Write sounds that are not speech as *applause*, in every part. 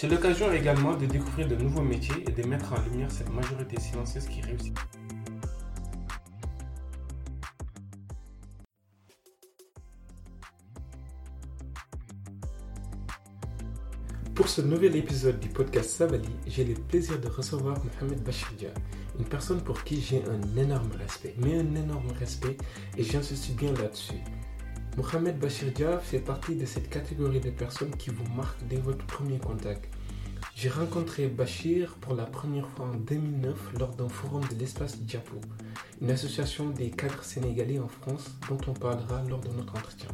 C'est l'occasion également de découvrir de nouveaux métiers et de mettre en lumière cette majorité silencieuse qui réussit. Pour ce nouvel épisode du podcast Sabali, j'ai le plaisir de recevoir Mohamed Bachirdia, une personne pour qui j'ai un énorme respect, mais un énorme respect, et j'insiste bien là-dessus. Mohamed Bachirdia fait partie de cette catégorie de personnes qui vous marquent dès votre premier contact. J'ai rencontré Bachir pour la première fois en 2009 lors d'un forum de l'espace Diapo, une association des cadres sénégalais en France dont on parlera lors de notre entretien.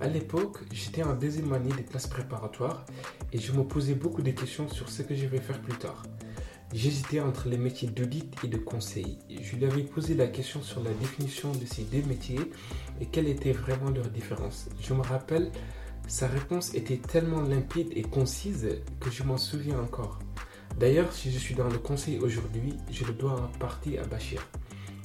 À l'époque, j'étais en deuxième année des classes préparatoires et je me posais beaucoup de questions sur ce que je vais faire plus tard. J'hésitais entre les métiers d'audit et de conseil. Je lui avais posé la question sur la définition de ces deux métiers et quelle était vraiment leur différence. Je me rappelle, sa réponse était tellement limpide et concise que je m'en souviens encore. D'ailleurs, si je suis dans le conseil aujourd'hui, je le dois en partie à Bachir.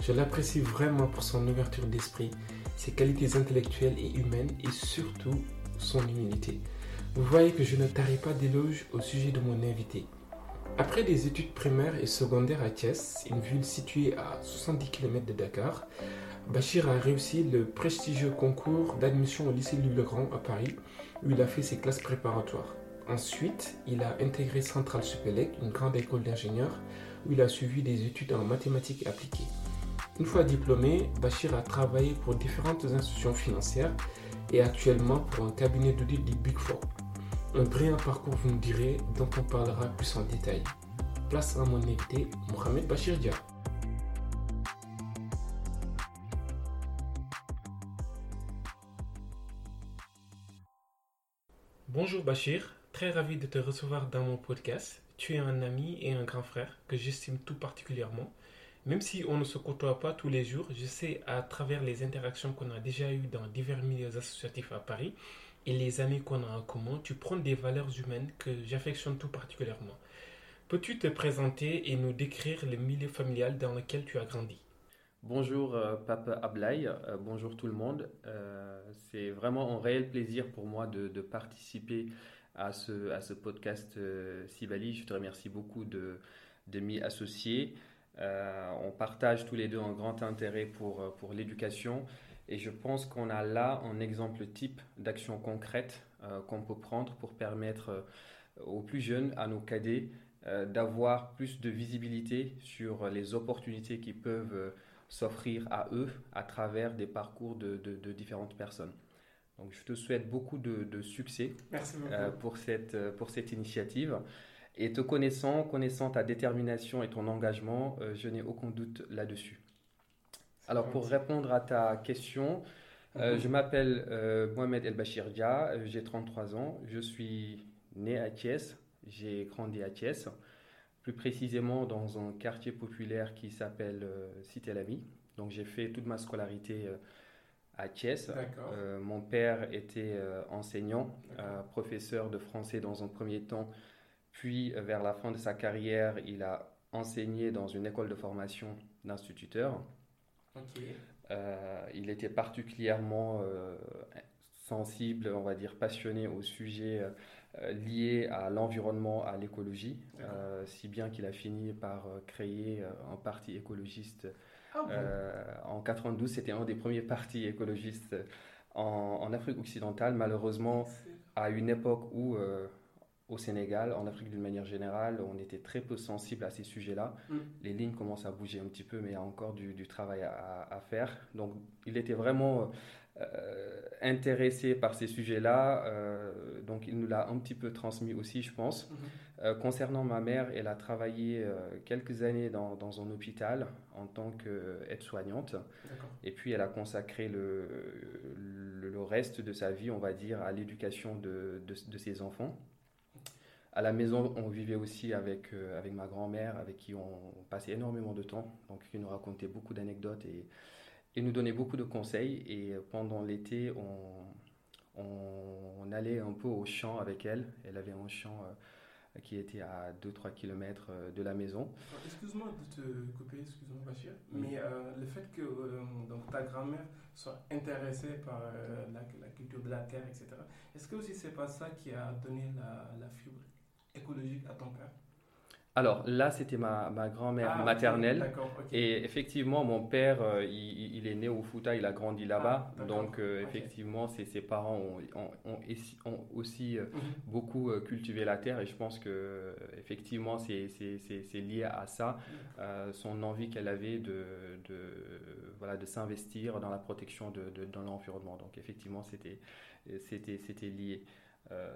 Je l'apprécie vraiment pour son ouverture d'esprit, ses qualités intellectuelles et humaines et surtout son humilité. Vous voyez que je ne tarie pas d'éloges au sujet de mon invité. Après des études primaires et secondaires à Thiès, une ville située à 70 km de Dakar, Bachir a réussi le prestigieux concours d'admission au lycée Louis-le-Grand à Paris, où il a fait ses classes préparatoires. Ensuite, il a intégré Centrale Supélec, une grande école d'ingénieurs, où il a suivi des études en mathématiques appliquées. Une fois diplômé, Bachir a travaillé pour différentes institutions financières et actuellement pour un cabinet d'audit du Big Four. Un brillant parcours, vous me direz, dont on parlera plus en détail. Place à mon invité, Mohamed Bachir Dia. Bonjour Bachir, très ravi de te recevoir dans mon podcast. Tu es un ami et un grand frère que j'estime tout particulièrement. Même si on ne se côtoie pas tous les jours, je sais à travers les interactions qu'on a déjà eues dans divers milieux associatifs à Paris et les amis qu'on a en commun, tu prends des valeurs humaines que j'affectionne tout particulièrement. Peux-tu te présenter et nous décrire le milieu familial dans lequel tu as grandi? Bonjour euh, Papa Ablaï, euh, bonjour tout le monde. Euh, c'est vraiment un réel plaisir pour moi de, participer à ce, podcast Sibali. Je te remercie beaucoup de, m'y associer. on partage tous les deux un grand intérêt pour l'éducation et je pense qu'on a là un exemple type d'action concrète qu'on peut prendre pour permettre aux plus jeunes, à nos cadets, d'avoir plus de visibilité sur les opportunités qui peuvent s'offrir à eux à travers des parcours de, de, différentes personnes. Donc je te souhaite beaucoup de, succès euh, pour, cette, euh, pour cette initiative. Et te connaissant, connaissant ta détermination et ton engagement, euh, je n'ai aucun doute là-dessus. Alors pour répondre à ta question, mhm. je m'appelle Mohamed El Bachir Dia, j'ai 33 ans, je suis né à Thiès, j'ai grandi à Thiès plus précisément dans un quartier populaire qui s'appelle euh, Cité la Vie. Donc j'ai fait toute ma scolarité euh, à Thiès. Euh, mon père était enseignant, professeur de français dans un premier temps, puis vers la fin de sa carrière, il a enseigné dans une école de formation d'instituteur. il était particulièrement sensible, on va dire passionné au sujet euh, lié à l'environnement, à l'écologie, euh, si bien qu'il a fini par euh, créer un parti écologiste. Ah en 92, c'était un des premiers partis écologistes en, Afrique occidentale, malheureusement à une époque où au Sénégal, en Afrique d'une manière générale, on était très peu sensible à ces sujets-là. Mm. Les lignes commencent à bouger un petit peu, mais il y a encore du, du travail à, à faire. Donc, il était vraiment euh, intéressé par ces sujets-là. euh, donc, il nous l'a un petit peu transmis aussi, je pense. Mhm. Euh, concernant ma mère, elle a travaillé quelques années dans, dans un hôpital en tant qu'aide-soignante. Et puis, elle a consacré le, le, le reste de sa vie, on va dire, à l'éducation de, de, de ses enfants. À la maison, on vivait aussi avec, euh, avec ma grand-mère, avec qui on passait énormément de temps, donc qui nous racontait beaucoup d'anecdotes et, et nous donnait beaucoup de conseils. Et pendant l'été, on, on, on allait un peu au champ avec elle. Elle avait un champ euh, qui était à 2-3 km de la maison. Excuse-moi de te couper, excuse-moi Bachir, mais euh, le fait que euh, donc, ta grand-mère soit intéressée par euh, la, la culture de la terre, etc., est-ce que aussi c'est pas ça qui a donné la, la fibre? Écologique à ton père Alors là, c'était ma, ma grand-mère Ah, maternelle. Et effectivement, mon père, euh, il, il est né au Fouta, il a grandi là-bas. Ah, d'accord. donc, euh, effectivement, ses, ses parents ont, ont- ont aussi euh, Mhm. beaucoup cultivé la terre. Et je pense que, effectivement, c'est lié à ça, euh, son envie qu'elle avait de, de, voilà, de s'investir dans la protection de, de, de l'environnement. Donc, effectivement, c'était lié. Euh,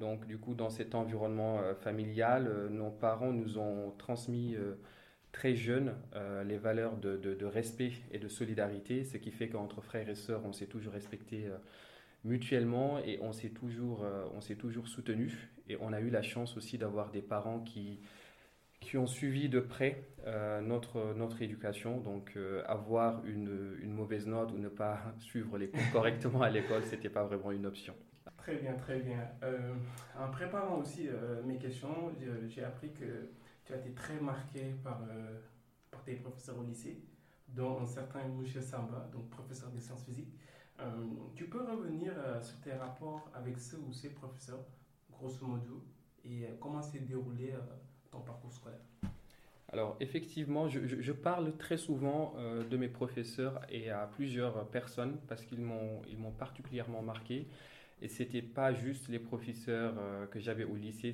donc, du coup, dans cet environnement euh, familial, euh, nos parents nous ont transmis très jeunes les valeurs de, de- de respect et de solidarité, ce qui fait qu'entre frères et sœurs, on s'est toujours respecté mutuellement et on s'est toujours, on s'est toujours soutenu. Et on a eu la chance aussi d'avoir des parents qui, qui ont suivi de près euh, notre, notre éducation. Donc, euh, avoir une, une mauvaise note ou ne pas suivre les cours correctement à l'école, c'était pas vraiment une option. Très bien, très bien. Euh, en préparant aussi euh, mes questions, j'ai- j'ai appris que tu as été très marqué par, euh, par tes professeurs au lycée, dont un certain Mouché Samba, donc professeur de sciences physiques. Euh, tu peux revenir euh, sur tes rapports avec ceux ou ces professeurs, grosso modo, et euh, comment s'est déroulé euh, ton parcours scolaire? Alors effectivement, je, parle très souvent euh, de mes professeurs et à plusieurs personnes parce qu'ils m'ont ils m'ont particulièrement marqué. Et c'était pas juste les professeurs euh, que j'avais au lycée,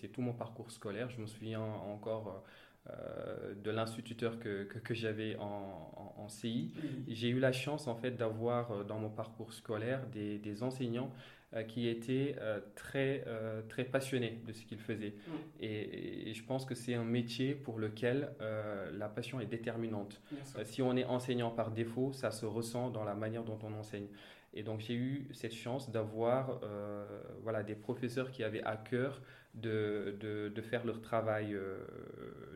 c'est tout mon parcours scolaire. Je me souviens encore euh, de l'instituteur que, que, que j'avais en, en- en CI. J'ai eu la chance en fait d'avoir euh, dans mon parcours scolaire des, des enseignants qui étaient euh, très, euh, très passionnés de ce qu'ils faisaient. Et, et je pense que c'est un métier pour lequel euh, la passion est déterminante. Euh, Si on est enseignant par défaut, ça se ressent dans la manière dont on enseigne. Et donc j'ai eu cette chance d'avoir euh, voilà, des professeurs qui avaient à cœur de, de, de faire leur travail euh,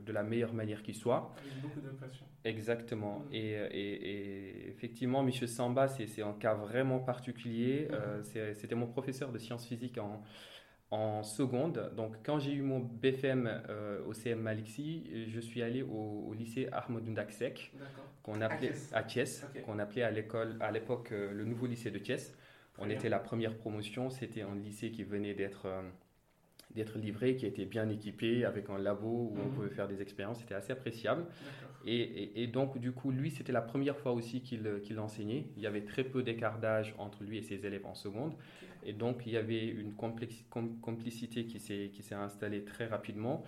de la meilleure manière qui soit. Avec beaucoup de passion. Exactement. Mm. Et, et- et effectivement, M. Samba, c'est un cas vraiment particulier. Mhm. Euh, C'était mon professeur de sciences physiques en, en seconde. Donc, quand j'ai eu mon BFM euh, au CM Malixi, je suis allé au, au lycée Ahmadou Ndaksek, D'accord. qu'on appelait à Thiès, qu'on appelait à l'école, à l'époque, le nouveau lycée de Thiès. On était la première promotion. C'était un lycée qui venait d'être d'être livré, qui était bien équipé, avec un labo où on Mhm. pouvait faire des expériences. C'était assez appréciable. Et, et- et donc, du coup, lui, c'était la première fois aussi qu'il qu'il enseignait. Il y avait très peu d'écart d'âge entre lui et ses élèves en seconde. Et donc, il y avait une com- complicité qui s'est installée très rapidement.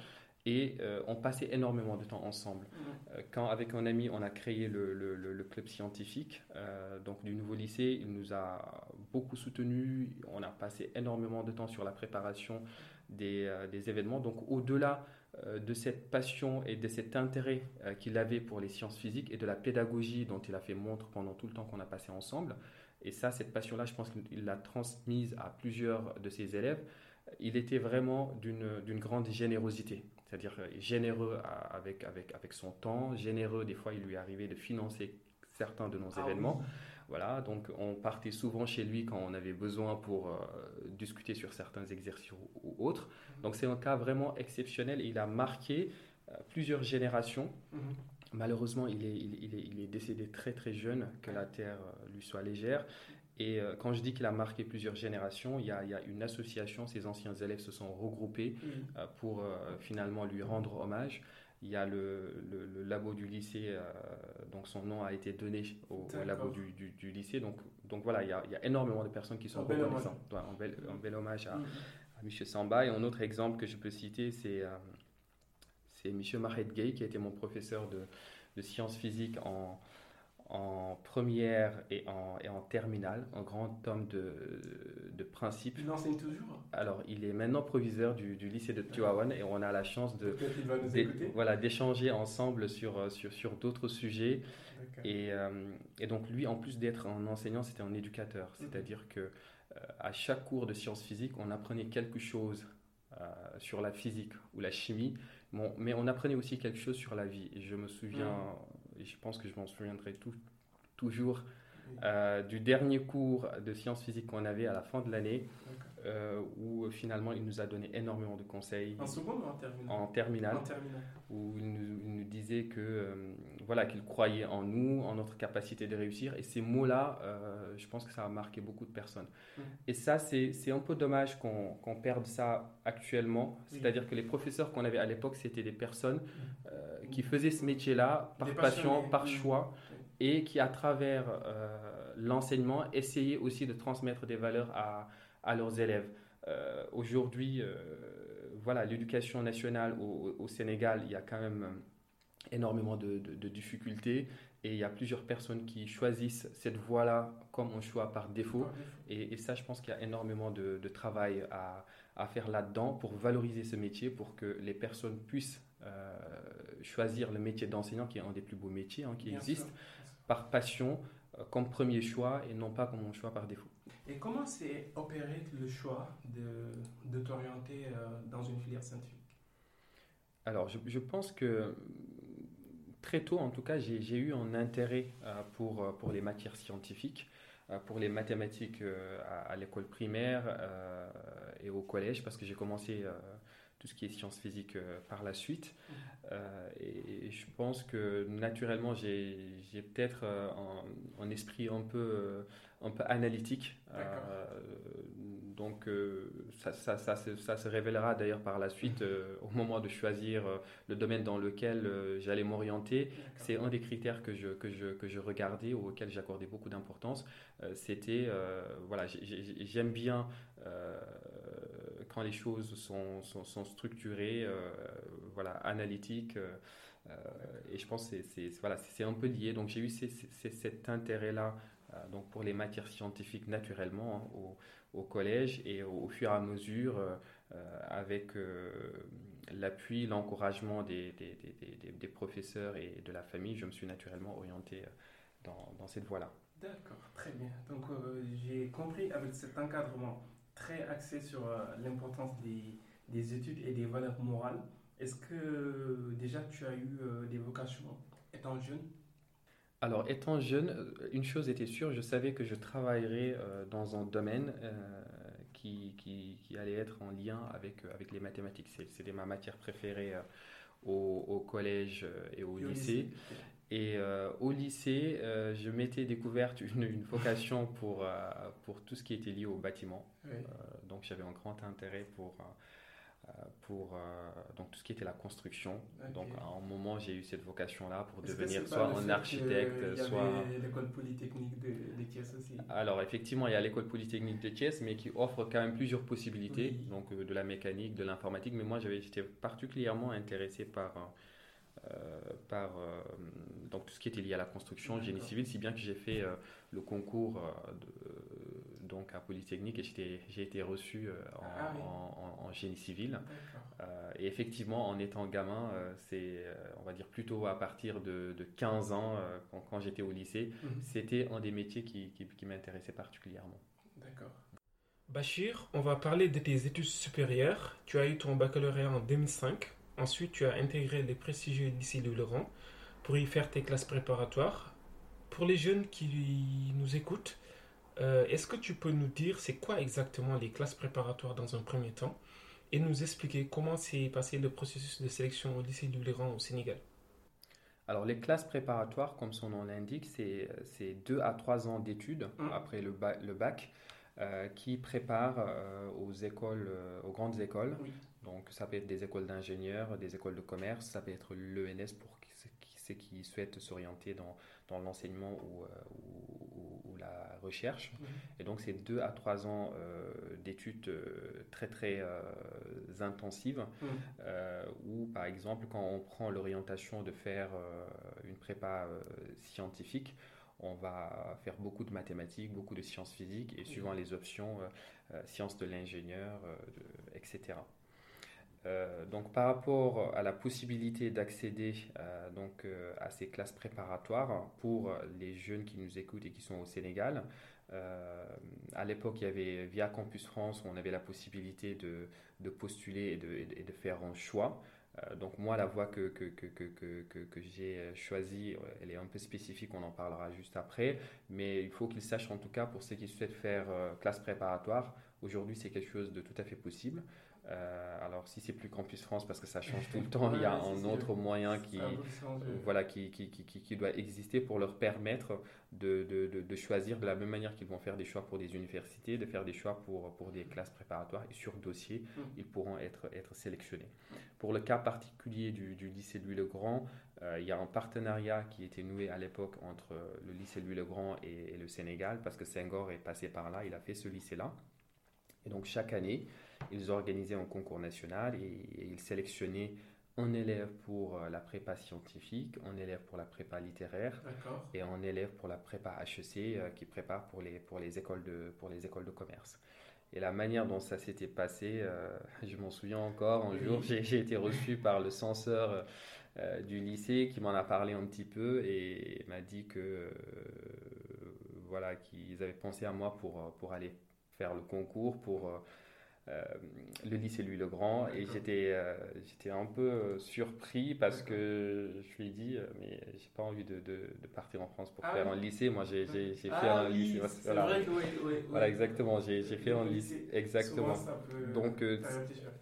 Et euh, on passait énormément de temps ensemble. Mhm. Euh, Quand, avec un ami, on a créé le, le- le- le club scientifique euh, donc du nouveau lycée, il nous a beaucoup soutenus. On a passé énormément de temps sur la préparation des, euh, des événements. Donc, au-delà euh, de cette passion et de cet intérêt euh, qu'il avait pour les sciences physiques et de la pédagogie dont il a fait montre pendant tout le temps qu'on a passé ensemble, et ça, cette passion-là, je pense qu'il l'a transmise à plusieurs de ses élèves. Il était vraiment d'une grande générosité, c'est-à-dire généreux avec, avec, avec son temps, généreux, des fois il lui arrivait de financer certains de nos Ah événements. oui. Voilà, donc on partait souvent chez lui quand on avait besoin pour euh, discuter sur certains exercices ou, ou autres. Donc c'est un cas vraiment exceptionnel et il a marqué euh, plusieurs générations. Mhm. Malheureusement, il est, il, il est, il est décédé très très jeune, que la terre euh, lui soit légère. Et euh, quand je dis qu'il a marqué plusieurs générations, il y, a, il y a une association, ses anciens élèves se sont regroupés euh, pour finalement lui rendre hommage. Il y a le, le, labo du lycée, euh, donc son nom a été donné au, labo du, du, lycée. Donc, donc voilà, il y, a, il y, a, énormément de personnes qui sont reconnaissantes. un, bel, un, bel, hommage à, mm-hmm. à M. Samba. Et un autre exemple que je peux citer, c'est euh, c'est M. Mahed Gay, qui a été mon professeur de, de sciences physiques en, en première et en, et en terminale, un grand homme de, de principe. Il enseigne toujours Alors, il est maintenant proviseur du, du lycée de Tuawan et on a la chance de, voilà, d'échanger ensemble sur, sur, sur d'autres sujets. Et, euh, et, donc, lui, en plus d'être un enseignant, c'était un éducateur. Mhm. C'est-à-dire que euh, à chaque cours de sciences physiques, on apprenait quelque chose euh, sur la physique ou la chimie, bon, mais on apprenait aussi quelque chose sur la vie. Et je me souviens... Et je pense que je m'en souviendrai toujours, euh, du dernier cours de sciences physiques qu'on avait à la fin de l'année, euh, où finalement il nous a donné énormément de conseils. En seconde ou en terminale En terminale. Où il nous, disait que euh, voilà qu'il croyait en nous, en notre capacité de réussir. Et ces mots-là, je pense que ça a marqué beaucoup de personnes. Et ça, c'est un peu dommage qu'on perde ça actuellement. C'est-à-dire que les professeurs qu'on avait à l'époque, c'était des personnes qui faisaient ce métier-là par passion, par choix et qui, à travers euh, l'enseignement, essayaient aussi de transmettre des valeurs à, à leurs élèves. Euh, aujourd'hui, euh, voilà, l'éducation nationale au, Sénégal, il y a quand même énormément de, de, difficultés et il y a plusieurs personnes qui choisissent cette voie-là comme un choix par défaut. Et, ça, je pense qu'il y a énormément de, de travail à, à faire là-dedans pour valoriser ce métier, pour que les personnes puissent choisir le métier d'enseignant, qui est un des plus beaux métiers hein, qui existent par passion, euh, comme premier choix et non pas comme un choix par défaut. Et comment s'est opéré le choix de, de t'orienter euh, dans une filière scientifique? Alors, je, je, pense que très tôt, en tout cas, j'ai eu un intérêt euh, pour, pour les matières scientifiques, pour les mathématiques à, l'école primaire et au collège, parce que j'ai commencé tout ce qui est sciences physiques par la suite. Mmh. Euh, et, je pense que naturellement, j'ai peut-être euh, un, esprit un peu, euh, un peu analytique. donc, ça, ça, ça, ça, se révélera d'ailleurs par la suite au moment de choisir le domaine dans lequel j'allais m'orienter. C'est un des critères que je, que je, que je regardais, auquel j'accordais beaucoup d'importance. C'était, voilà, j'aime bien quand les choses sont, sont, sont structurées, voilà, analytiques. Euh, et je pense que c'est voilà, un peu lié. Donc j'ai eu cet intérêt-là euh, donc pour les matières scientifiques naturellement hein, au, collège et au, fur et à mesure euh, avec l'appui, l'encouragement des, professeurs et de la famille, je me suis naturellement orienté dans, cette voie-là. D'accord, très bien. Donc j'ai compris avec cet encadrement très axé sur l'importance des, des études et des valeurs morales est-ce que déjà tu as eu euh, des vocations étant jeune? Alors, étant jeune, euh, une chose était sûre, je savais que je travaillerais euh, dans un domaine qui, qui, qui, allait être en lien avec, avec les mathématiques. C'était ma matière préférée au, au, collège et au lycée. Et au lycée, je m'étais découverte une, une, vocation pour, pour tout ce qui était lié au bâtiment. donc, j'avais un grand intérêt pour euh, pour euh, donc tout ce qui était la construction. Donc à un moment, j'ai eu cette vocation-là pour devenir soit un architecte, soit... l'école polytechnique de, de, Thiès aussi? Alors effectivement, il y a l'école polytechnique de Thiès, mais qui offre quand même plusieurs possibilités, donc euh, de la mécanique, de l'informatique. Mais moi, j'avais été particulièrement intéressé par... par donc tout ce qui était lié à la construction, génie civil, si bien que j'ai fait le concours de, donc à Polytechnique et j'ai été reçu euh, ah en, génie civil. Euh, et effectivement, en étant gamin, euh, c'est, on va dire, plutôt à partir de, 15 ans, quand, j'étais au lycée, mhm. c'était un des métiers qui, qui, m'intéressait particulièrement. D'accord. Bachir, on va parler de tes études supérieures. Tu as eu ton baccalauréat en 2005. Ensuite, tu as intégré les prestigieux lycées de Laurent pour y faire tes classes préparatoires. Pour les jeunes qui nous écoutent, euh, est-ce que tu peux nous dire c'est quoi exactement les classes préparatoires dans un premier temps et nous expliquer comment s'est passé le processus de sélection au lycée du Léran au Sénégal? Alors les classes préparatoires, comme son nom l'indique, c'est deux à trois ans d'études mmh. après le, bac. qui prépare aux écoles, aux grandes écoles. Donc, ça peut être des écoles d'ingénieurs, des écoles de commerce, ça peut être l'ENS pour ceux qui souhaitent s'orienter dans, dans l'enseignement ou, ou, la recherche. Mhm. Et donc, c'est deux à trois ans d'études très, très intensives, mhm. où, par exemple, quand on prend l'orientation de faire une prépa scientifique, on va faire beaucoup de mathématiques, beaucoup de sciences physiques et suivant les options, euh, euh, sciences de l'ingénieur, euh, etc. donc par rapport à la possibilité d'accéder donc à ces classes préparatoires pour les jeunes qui nous écoutent et qui sont au Sénégal, à l'époque il y avait via Campus France où on avait la possibilité de, postuler et de, faire un choix. Euh, donc moi, la voie que, que, j'ai choisie, elle est un peu spécifique, on en parlera juste après, mais il faut qu'ils sachent en tout cas pour ceux qui souhaitent faire euh, classe préparatoire, aujourd'hui c'est quelque chose de tout à fait possible. Euh, alors, si c'est plus Campus France, parce que ça change tout le *laughs* temps, il y a un autre moyen qui, voilà, qui, qui, qui, qui, doit exister pour leur permettre de, de, de, choisir de la même manière qu'ils vont faire des choix pour des universités, de faire des choix pour, pour des classes préparatoires et sur dossier, mm. ils pourront être, être sélectionnés. Pour le cas particulier du, du lycée Louis-le-Grand, euh, il y a un partenariat qui était noué à l'époque entre le lycée Louis-le-Grand et, et le Sénégal, parce que Senghor est passé par là, il a fait ce lycée-là. Et donc chaque année, ils organisaient un concours national et, ils sélectionnaient un élève pour euh, la prépa scientifique, un élève pour la prépa littéraire et un élève pour la prépa HEC euh, qui prépare pour les, pour, les écoles de, pour les écoles de commerce. Et la manière dont ça s'était passé, euh, *laughs* je m'en souviens encore, un jour j'ai été reçu par le censeur du lycée qui m'en a parlé un petit peu et m'a dit que voilà qu'ils avaient pensé à moi pour, pour aller faire le concours, pour le lycée Louis le Grand. Et j'étais euh, j'étais un peu euh, surpris parce que je lui ai dit mais j'ai pas envie de, de, partir en France pour ah faire un lycée. Moi j'ai fait ah un lycée. voilà, vrai que oui, oui, voilà exactement. J'ai fait un lycée. Exactement. donc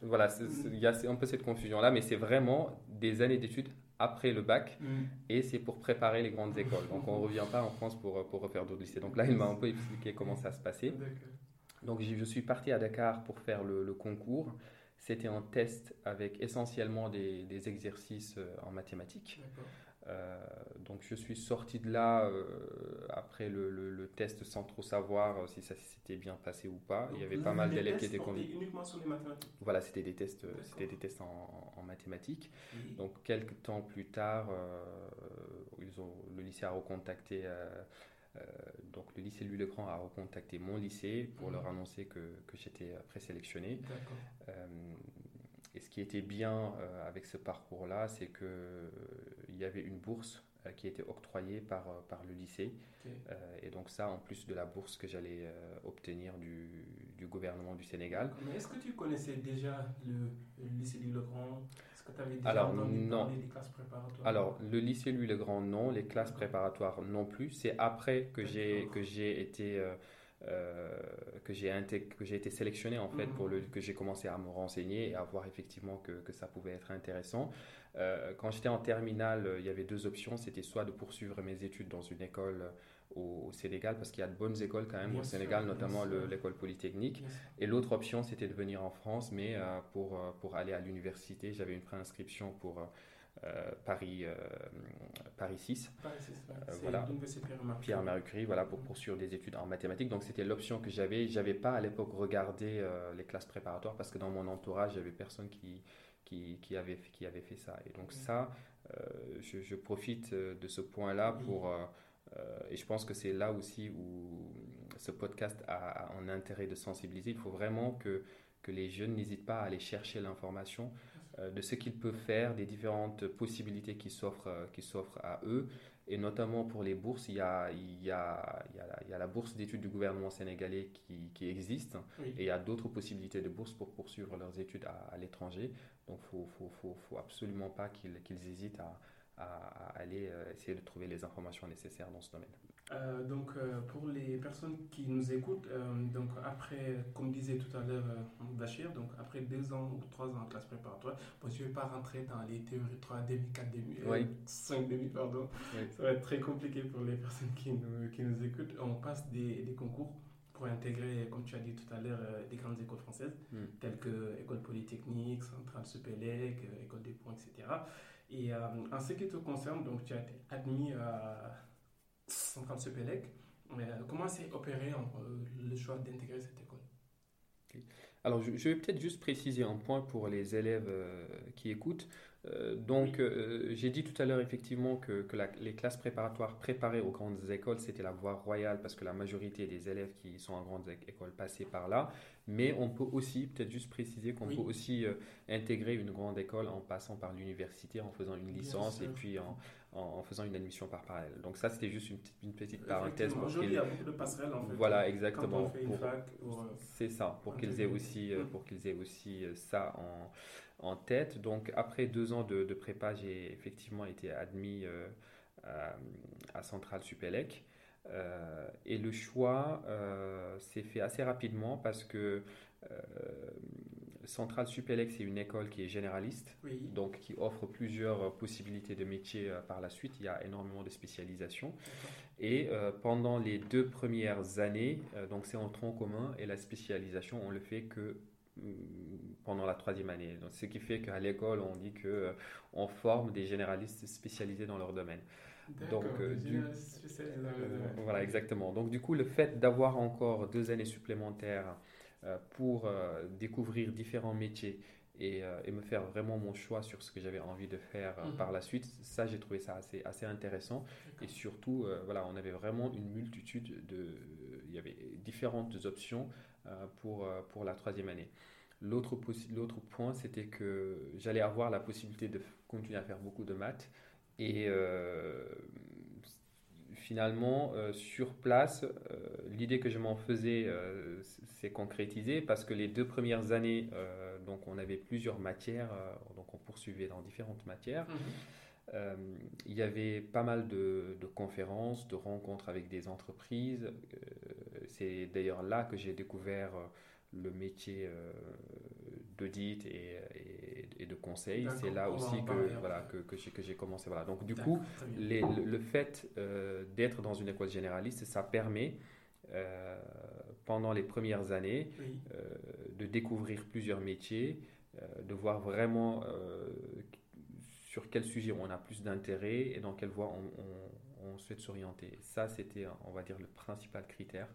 voilà il y a un peu cette confusion là mais c'est vraiment des années d'études après le bac. Mm. et c'est pour préparer les grandes écoles. Donc on revient pas en France pour, pour refaire d'autres lycées. Donc là il m'a un peu expliqué comment ça se passait donc je suis parti à Dakar pour faire le, concours. C'était un test avec essentiellement des, exercices euh, en mathématiques. Euh, donc je suis sorti de là euh, après le, test sans trop savoir si ça s'était bien passé ou pas. Il y avait pas mal d'élèves qui étaient convaincus. uniquement sur les mathématiques Voilà, c'était des tests, c'était des tests en, mathématiques. Donc quelques temps plus tard, ils ont, le lycée a recontacté donc le lycée Louis le Grand a recontacté mon lycée pour leur annoncer que, que j'étais présélectionné. Euh, et ce qui était bien euh, avec ce parcours-là, c'est qu'il y avait une bourse qui était octroyée par, par le lycée. et donc ça, en plus de la bourse que j'allais obtenir du, du, gouvernement du Sénégal. est-ce que tu connaissais déjà le, lycée Alors, non. classes préparatoires Alors, le lycée Louis le Grand, non. Les classes préparatoires, non plus. C'est après que j'ai que j'ai été euh, euh, que j'ai été sélectionné en fait pour le mhm. que j'ai commencé à me renseigner et à voir effectivement que, que ça pouvait être intéressant. Euh, quand j'étais en terminale, il y avait deux options. C'était soit de poursuivre mes études dans une école au, Sénégal, parce qu'il y a de bonnes écoles quand même au Sénégal, notamment l'école polytechnique. Et l'autre option, c'était de venir en France, mais euh, pour, euh, pour aller à l'université, j'avais une préinscription pour euh, Paris, Paris 6. Paris 6 voilà. Pierre Marie voilà, pour poursuivre des études en mathématiques. Donc c'était l'option que j'avais. J'avais pas à l'époque regardé les classes préparatoires parce que dans mon entourage, il n'y avait personne qui, qui, qui, avait, qui avait fait ça. Et donc ça, je, je, profite de ce point-là pour et je pense que c'est là aussi où ce podcast a, un intérêt de sensibiliser. Il faut vraiment que, que les jeunes n'hésitent pas à aller chercher l'information euh, de ce qu'ils peuvent faire, des différentes possibilités qui s'offrent, euh, qui s'offrent à eux. Et notamment pour les bourses, il y a, il y a, il y a, la, bourse d'études du gouvernement sénégalais qui, qui existe. Et il y a d'autres possibilités de bourse pour poursuivre leurs études à, l'étranger. Donc il ne faut, faut, faut, faut, absolument pas qu'ils, qu'ils hésitent à, à, aller euh, essayer de trouver les informations nécessaires dans ce domaine. Euh, donc euh, pour les personnes qui nous écoutent, donc après, comme disait tout à l'heure Bachir, donc après deux ans ou trois ans en classe préparatoire, bon, je ne vais pas rentrer dans les théories 3 demi, 4 demi, 5 demi, pardon. Ça va être très compliqué pour les personnes qui nous, qui nous écoutent. On passe des, des concours pour intégrer, comme tu as dit tout à l'heure, des grandes écoles françaises, mm. telles que École Polytechnique, Centrale Supélec, École des Ponts, etc. Et en ce qui te concerne, donc tu as été admis à Centrale. Mais comment s'est opéré le choix d'intégrer cette école? Alors, je, vais peut-être juste préciser un point pour les élèves qui écoutent. Euh, donc, euh, j'ai dit tout à l'heure effectivement que, les classes préparatoires préparées aux grandes écoles, c'était la voie royale parce que la majorité des élèves qui sont en grandes écoles passaient par là. Mais on peut aussi, peut-être juste préciser qu'on peut aussi euh, intégrer une grande école en passant par l'université, en faisant une licence et puis en, faisant une admission par parallèle. Donc ça, c'était juste une, petite parenthèse. Aujourd'hui, il y a beaucoup de passerelles en fait. Voilà, exactement. C'est ça, pour qu'ils aient aussi, pour qu'ils aient aussi ça en en tête. Donc après deux ans de, prépa, j'ai effectivement été admis euh, à, Centrale Supélec. Euh, et le choix euh, s'est fait assez rapidement parce que Centrale Supélec, c'est une école qui est généraliste, donc qui offre plusieurs possibilités de métiers par la suite. Il y a énormément de spécialisations. Et pendant les deux premières années, donc c'est en tronc commun et la spécialisation, on le fait que pendant la troisième année. Donc, ce qui fait qu'à l'école, on dit que euh, on forme des généralistes spécialisés dans leur domaine. Donc, euh, du, voilà, exactement. Donc, du coup, le fait d'avoir encore deux années supplémentaires euh, pour découvrir différents métiers et, et, me faire vraiment mon choix sur ce que j'avais envie de faire mhm. par la suite, ça, j'ai trouvé ça assez, assez intéressant. Et surtout, voilà, on avait vraiment une multitude de. Il y avait différentes options pour, pour la troisième année. L'autre, l'autre point, c'était que j'allais avoir la possibilité de continuer à faire beaucoup de maths. Et euh, finalement, euh, sur place, euh, l'idée que je m'en faisais s'est concrétisée parce que les deux premières années, donc on avait plusieurs matières, donc on poursuivait dans différentes matières. Mmh. il y avait pas mal de, de, conférences, de rencontres avec des entreprises. c'est d'ailleurs là que j'ai découvert le métier euh, d'audit et, et, de conseil. C'est là aussi que, voilà, que, que j'ai commencé. Voilà. Donc du coup, le, fait euh, d'être dans une école généraliste, ça permet euh, pendant les premières années de découvrir plusieurs métiers, de voir vraiment sur quel sujet on a plus d'intérêt et dans quelle voie on, on, on souhaite s'orienter. Ça, c'était, on va dire, le principal critère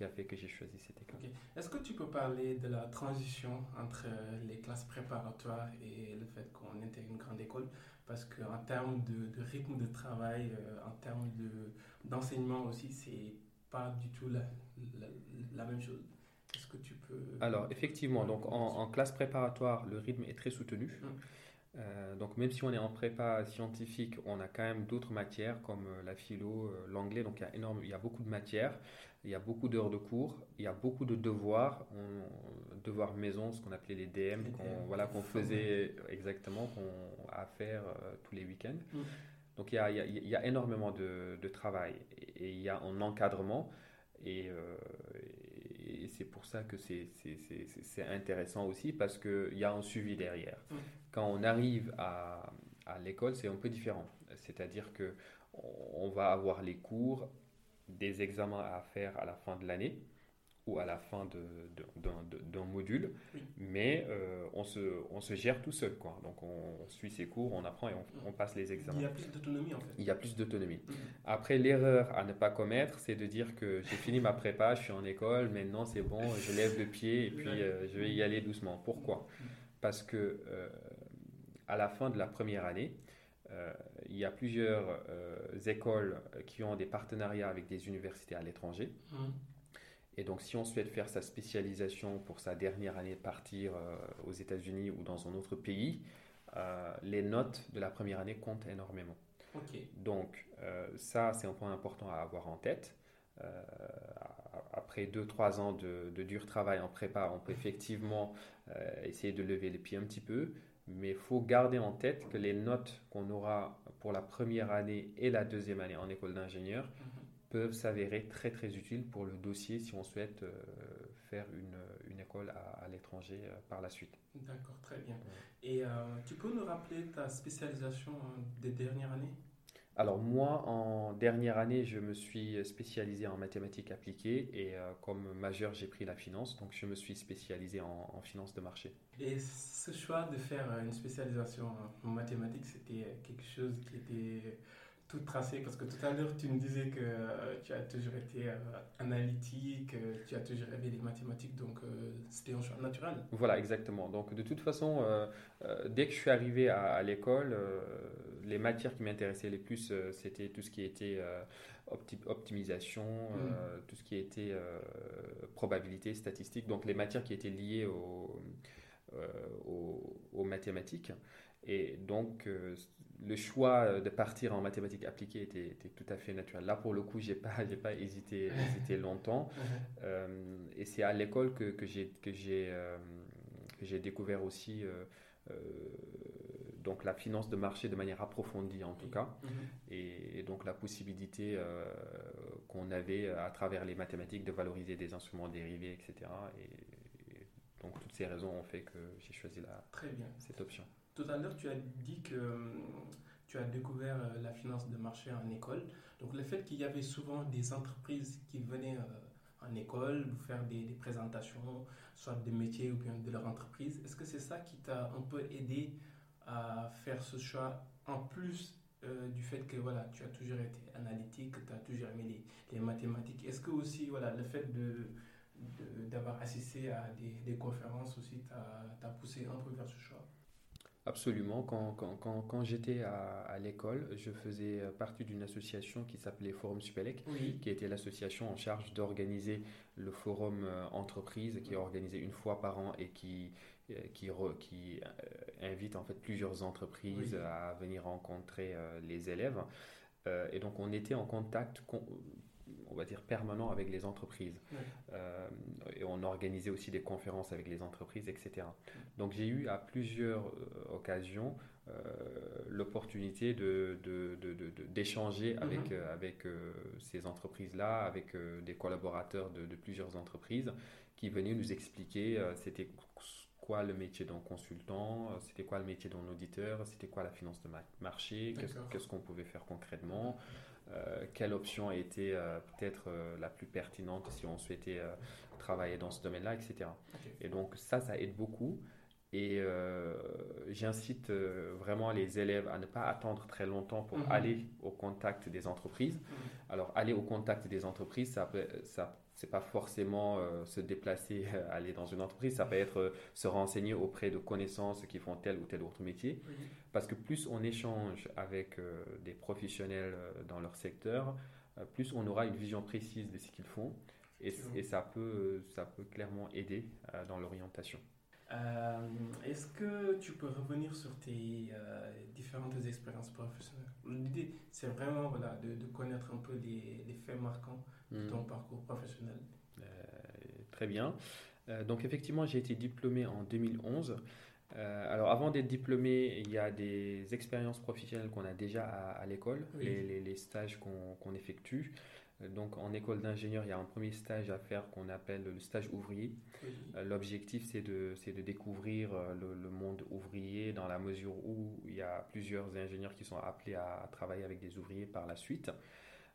qui a fait que j'ai choisi cette école. Est-ce que tu peux parler de la transition entre les classes préparatoires et le fait qu'on intègre une grande école? Parce qu'en termes de, rythme de travail, euh, en termes d'enseignement aussi, c'est pas du tout la, la, même chose. Est-ce que tu peux... Alors, effectivement, donc en, classe préparatoire, le rythme est très soutenu. Hum. Euh, donc même si on est en prépa scientifique, on a quand même d'autres matières comme euh, la philo, l'anglais. Donc il y a énorme, il y a beaucoup de matières il y a beaucoup d'heures de cours, il y a beaucoup de devoirs, devoirs maison, ce qu'on appelait les DM, qu'on voilà, qu'on faisait exactement, qu'on a à faire euh, tous les week-ends. Mm. Donc il y, a, il y, a, énormément de, de, travail et, il y a un encadrement et, euh, et c'est pour ça que c'est intéressant aussi parce qu'il y a un suivi derrière. Quand on arrive à, à l'école, c'est un peu différent. C'est-à-dire que on va avoir les cours des examens à faire à la fin de l'année ou à la fin d'un module, mais euh, on, se, on se gère tout seul. Quoi. Donc on, suit ses cours, on apprend et on, passe les examens. Il y a plus d'autonomie en fait. Il y a plus d'autonomie. Mm-hmm. Après, l'erreur à ne pas commettre, c'est de dire que j'ai fini ma prépa, je suis en école, maintenant c'est bon, je lève le pied et puis euh, je vais y aller doucement. Pourquoi? Mm-hmm. Parce que euh, à la fin de la première année, euh, il y a plusieurs euh, écoles qui ont des partenariats avec des universités à l'étranger. Mmh. Et donc, si on souhaite faire sa spécialisation pour sa dernière année de partir euh, aux États-Unis ou dans un autre pays, les notes de la première année comptent énormément. Donc, ça, c'est un point important à avoir en tête. après 2-3 ans de, de, dur travail en prépa, on peut effectivement essayer de lever les pieds un petit peu, mais il faut garder en tête que les notes qu'on aura pour la première année et la deuxième année en école d'ingénieur mhm. Peuvent s'avérer très très utiles pour le dossier si on souhaite euh, faire une, une école à, l'étranger euh, par la suite. D'accord, très bien. Et euh, tu peux nous rappeler ta spécialisation des dernières années? Alors moi, en dernière année, je me suis spécialisé en mathématiques appliquées et comme majeur, j'ai pris la finance, donc je me suis spécialisé en, en, finance de marché. Et ce choix de faire une spécialisation en mathématiques, c'était quelque chose qui était tout tracé Parce que tout à l'heure, tu me disais que euh, tu as toujours été euh, analytique, euh, tu as toujours aimé les mathématiques, donc c'était un choix naturel. Voilà, exactement. Donc de toute façon, dès que je suis arrivé à, l'école, les matières qui m'intéressaient les plus, c'était tout ce qui était optimisation, mm. tout ce qui était probabilité, statistique, donc les matières qui étaient liées au, aux mathématiques. Et donc, le choix euh, de partir en mathématiques appliquées était, tout à fait naturel. Là, pour le coup, j'ai pas, *laughs* pas hésité, hésité longtemps. Euh, et c'est à l'école que, que j'ai que j'ai euh, j'ai découvert aussi donc la finance de marché de manière approfondie en tout cas, et, donc la possibilité qu'on avait à travers les mathématiques de valoriser des instruments dérivés, etc. Et, donc toutes ces raisons ont fait que j'ai choisi la, Très bien. cette option. Tout à l'heure, tu as dit que tu as découvert euh, la finance de marché en école. Donc, le fait qu'il y avait souvent des entreprises qui venaient euh, en école vous faire des, présentations, soit des métiers ou bien de leur entreprise, est-ce que c'est ça qui t'a un peu aidé à faire ce choix en plus euh, du fait que voilà, tu as toujours été analytique, tu as toujours aimé les, mathématiques? Est-ce que aussi voilà, le fait de d'avoir assisté à des, des conférences aussi t'a poussé un peu vers ce choix? Absolument. Quand, quand, quand, quand j'étais à, à l'école, je faisais partie d'une association qui s'appelait Forum Supélec, qui était l'association en charge d'organiser le forum euh, entreprise, qui est organisé une fois par an et qui, euh, qui, qui euh, invite en fait plusieurs entreprises à venir rencontrer les élèves. et donc on était en contact on va dire, permanent avec les entreprises. Euh, et on organisait aussi des conférences avec les entreprises, etc. Donc j'ai eu à plusieurs euh, occasions euh, l'opportunité d'échanger avec, avec ces entreprises-là, avec des collaborateurs de, plusieurs entreprises qui venaient nous expliquer c'était quoi le métier d'un consultant, c'était quoi le métier d'un auditeur, c'était quoi la finance de marché, qu'est-ce qu'on pouvait faire concrètement. Euh, quelle option a été euh, peut-être euh, la plus pertinente si on souhaitait travailler dans ce domaine-là, etc. Et donc ça, ça aide beaucoup. Et j'incite vraiment les élèves à ne pas attendre très longtemps pour mhm. aller au contact des entreprises. Mhm. Alors, aller au contact des entreprises, ça, peut, ça c'est pas forcément euh, se déplacer, *laughs* euh, aller dans une entreprise, ça peut être euh, se renseigner auprès de connaissances qui font tel ou tel autre métier. Parce que plus on échange avec des professionnels dans leur secteur, plus on aura une vision précise de ce qu'ils font et, et, ça, peut, ça peut clairement aider dans l'orientation. Est-ce que tu peux revenir sur tes expériences professionnelles L'idée, c'est vraiment voilà, de, de, connaître un peu les, les faits marquants Hmm. ton parcours professionnel euh, Très bien. Euh, donc effectivement, j'ai été diplômé en 2011. Euh, alors avant d'être diplômé, il y a des expériences professionnelles qu'on a déjà à, l'école, les, les, stages qu'on effectue. Donc en école d'ingénieur, il y a un premier stage à faire qu'on appelle le stage ouvrier. L'objectif, c'est de, de découvrir le, le, monde ouvrier dans la mesure où il y a plusieurs ingénieurs qui sont appelés à travailler avec des ouvriers par la suite.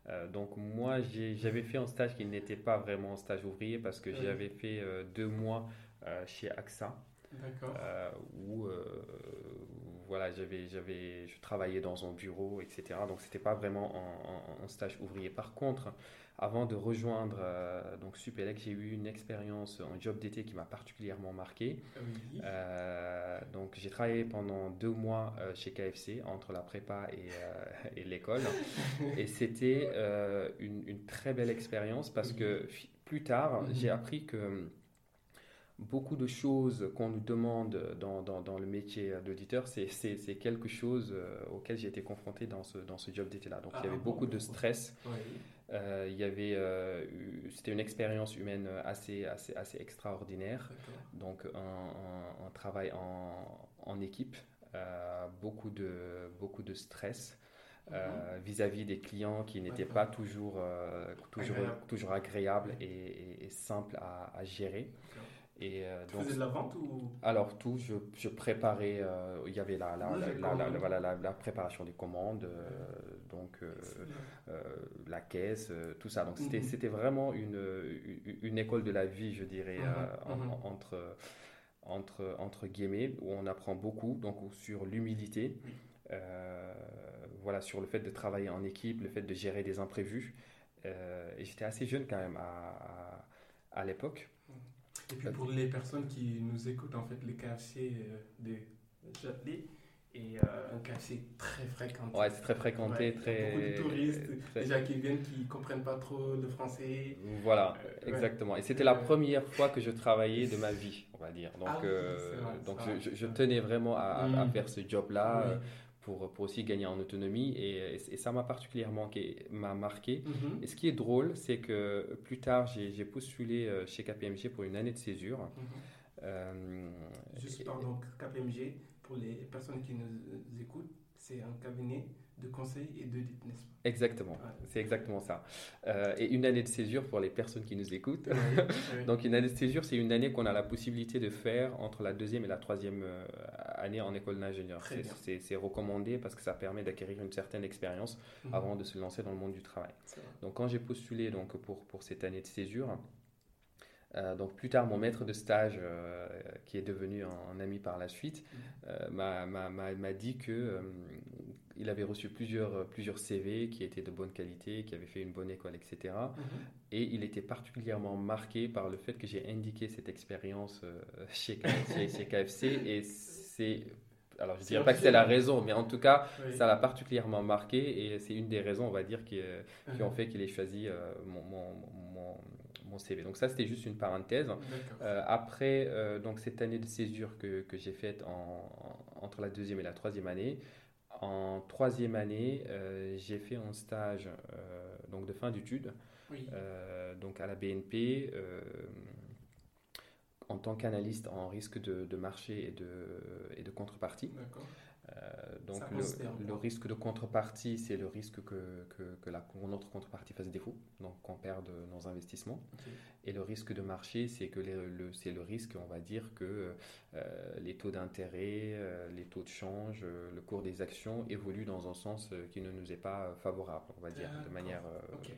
Euh, donc moi, j'avais fait un stage qui n'était pas vraiment un stage ouvrier parce que j'avais fait euh, deux mois euh, chez AXA. Où voilà, j'avais, j'avais, je travaillais dans un bureau, etc. Donc c'était pas vraiment un, stage ouvrier. Par contre, avant de rejoindre euh, donc Supélec, j'ai eu une expérience en job d'été qui m'a particulièrement marqué. Ah euh, donc j'ai travaillé pendant deux mois euh, chez KFC entre la prépa et, *laughs* et l'école, *laughs* et c'était une, une, très belle expérience parce que plus tard mhm. j'ai appris que beaucoup de choses qu'on nous demande dans, dans, dans le métier d'auditeur, c'est quelque chose auquel j'ai été confronté dans ce, dans ce job d'été-là. Donc il y avait ah, beaucoup de stress. Oui. Euh, il y avait, euh, c'était une expérience humaine assez, assez, assez extraordinaire. Donc un, travail en, en équipe, euh, beaucoup, de, beaucoup de stress. Mhm. vis-à-vis des clients qui n'étaient pas toujours, toujours, agréable, toujours agréables et, et, simples à, à gérer. Et, tu faisais de la vente ou? Alors tout, je, je préparais, il y avait la, la, la, voilà, la, préparation des commandes, donc la caisse, tout ça. Donc c'était, mhm. c'était vraiment une, une, école de la vie, je dirais, mhm, mhm. entre, entre, entre guillemets, où on apprend beaucoup donc, sur l'humilité. voilà, sur le fait de travailler en équipe, le fait de gérer des imprévus. et j'étais assez jeune quand même à, à, à l'époque. Et puis pour les personnes qui nous écoutent, en fait, les KFC euh, de Châtelet est euh, un KFC très fréquenté. Ouais, c'est très fréquenté, très. Beaucoup de touristes, déjà qui viennent, qui ne comprennent pas trop le français. Voilà, euh, exactement. Et c'était la première fois que je travaillais de ma vie, on va dire. Donc, ah donc je, je, tenais vraiment à, à mm. faire ce job-là pour, pour, aussi gagner en autonomie et, ça m'a particulièrement m'a marqué. Mhm. Et ce qui est drôle, c'est que plus tard, j'ai postulé euh, chez KPMG pour une année de césure. Mhm. Euh, Juste pardon, KPMG, pour les personnes qui nous écoutent, c'est un cabinet de conseil et d'audit, n'est-ce pas? Exactement, c'est exactement ça. Euh, et une année de césure pour les personnes qui nous écoutent. *laughs* Donc une année de césure, c'est une année qu'on a la possibilité de faire entre la deuxième et la troisième euh, année en école d'ingénieur. C'est recommandé parce que ça permet d'acquérir une certaine expérience mhm. avant de se lancer dans le monde du travail. Donc quand j'ai postulé donc, pour, pour cette année de césure, donc plus tard, mon maître de stage, qui est devenu un, ami par la suite, mhm. m'a dit que il avait reçu plusieurs, euh, plusieurs CV qui étaient de bonne qualité, qui avaient fait une bonne école, etc. Mhm. Et il était particulièrement marqué par le fait que j'ai indiqué cette expérience euh, *laughs* chez, chez, KFC. Et c'est. Alors, je ne dirais pas que c'est la raison, mais en tout cas, ça l'a particulièrement marqué. Et c'est une des raisons, on va dire, qui, euh, qui ont mhm. fait qu'il ait choisi mon, mon, mon, CV. Donc, ça, c'était juste une parenthèse. après donc, cette année de césure que, que j'ai faite en, entre la deuxième et la troisième année, en troisième année, euh, j'ai fait un stage euh, donc de fin d'études euh, donc à la BNP en tant qu'analyste en risque de, de, marché et de, et de contrepartie. Euh, donc le, risque de contrepartie, c'est le risque que, que, la, notre contrepartie fasse défaut, donc qu'on perde nos investissements. Et le risque de marché, c'est que le, c'est le risque, on va dire, que euh, les taux d'intérêt, euh, les taux de change, le cours des actions évoluent dans un sens qui ne nous est pas favorable, on va dire, de manière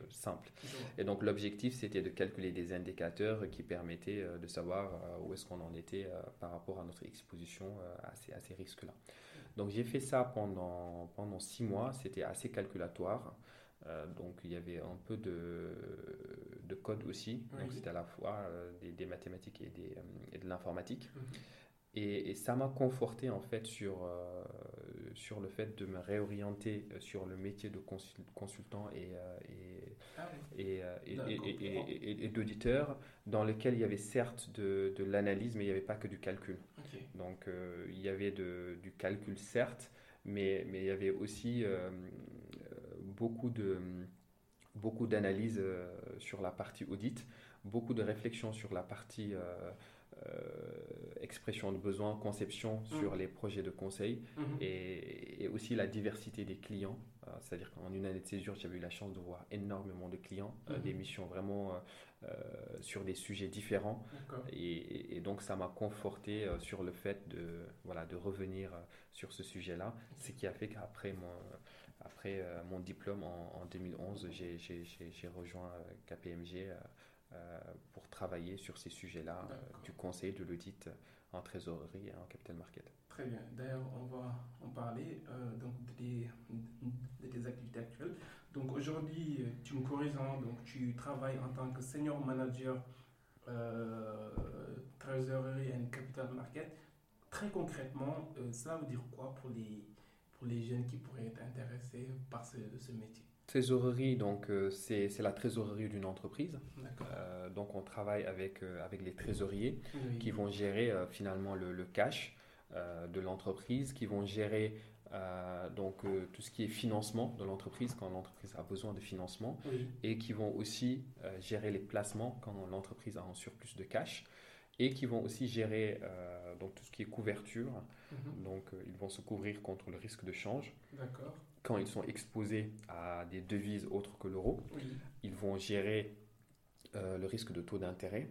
simple. Et donc l'objectif, c'était de calculer des indicateurs qui permettaient de savoir où est-ce qu'on en était par rapport à notre exposition à ces, à ces risques-là. Donc j'ai fait ça pendant, pendant six mois, c'était assez calculatoire. Euh, donc il y avait un peu de, de code aussi, donc c'était à la fois euh, des, mathématiques et, des, euh, et de l'informatique. Mhm. Et, ça m'a conforté en fait sur, sur le fait de me réorienter sur le métier de consultant et, et, et, d'auditeur, dans lequel il y avait certes de, de l'analyse, mais il n'y avait pas que du calcul. Donc il y avait de, du calcul certes, mais, mais il y avait aussi beaucoup de beaucoup d'analyses sur la partie audit, beaucoup de réflexion sur la partie euh, expression de besoin, conception mm. sur les projets de conseil mm-hmm. et, aussi la diversité des clients. Euh, c'est-à-dire qu'en une année de césure, j'avais eu la chance de voir énormément de clients, euh, mm-hmm. des missions vraiment sur des sujets différents. Et, donc, ça m'a conforté sur le fait de, voilà, de revenir sur ce sujet-là, ce qui a fait qu'après mon, après, mon diplôme en, en 2011, j'ai rejoint KPMG euh, pour travailler sur ces sujets-là, euh, du conseil, de l'audit en trésorerie et en capital market. Très bien. D'ailleurs, on va en parler euh, donc de tes, activités actuelles. Donc aujourd'hui, tu me corriges, hein, donc tu travailles en tant que senior manager euh, trésorerie et capital market. Très concrètement, ça veut dire quoi pour les, pour les jeunes qui pourraient être intéressés par ce, ce métier? Trésorerie, donc euh, c'est la trésorerie d'une entreprise. Euh, donc on travaille avec, euh, avec les trésoriers qui vont gérer finalement le, le cash de l'entreprise, qui vont gérer donc tout ce qui est financement de l'entreprise quand l'entreprise a besoin de financement et qui vont aussi gérer les placements quand l'entreprise a un surplus de cash et qui vont aussi gérer donc tout ce qui est couverture. Mhm. Donc ils vont se couvrir contre le risque de change. D'accord quand ils sont exposés à des devises autres que l'euro, ils vont gérer euh, le risque de taux d'intérêt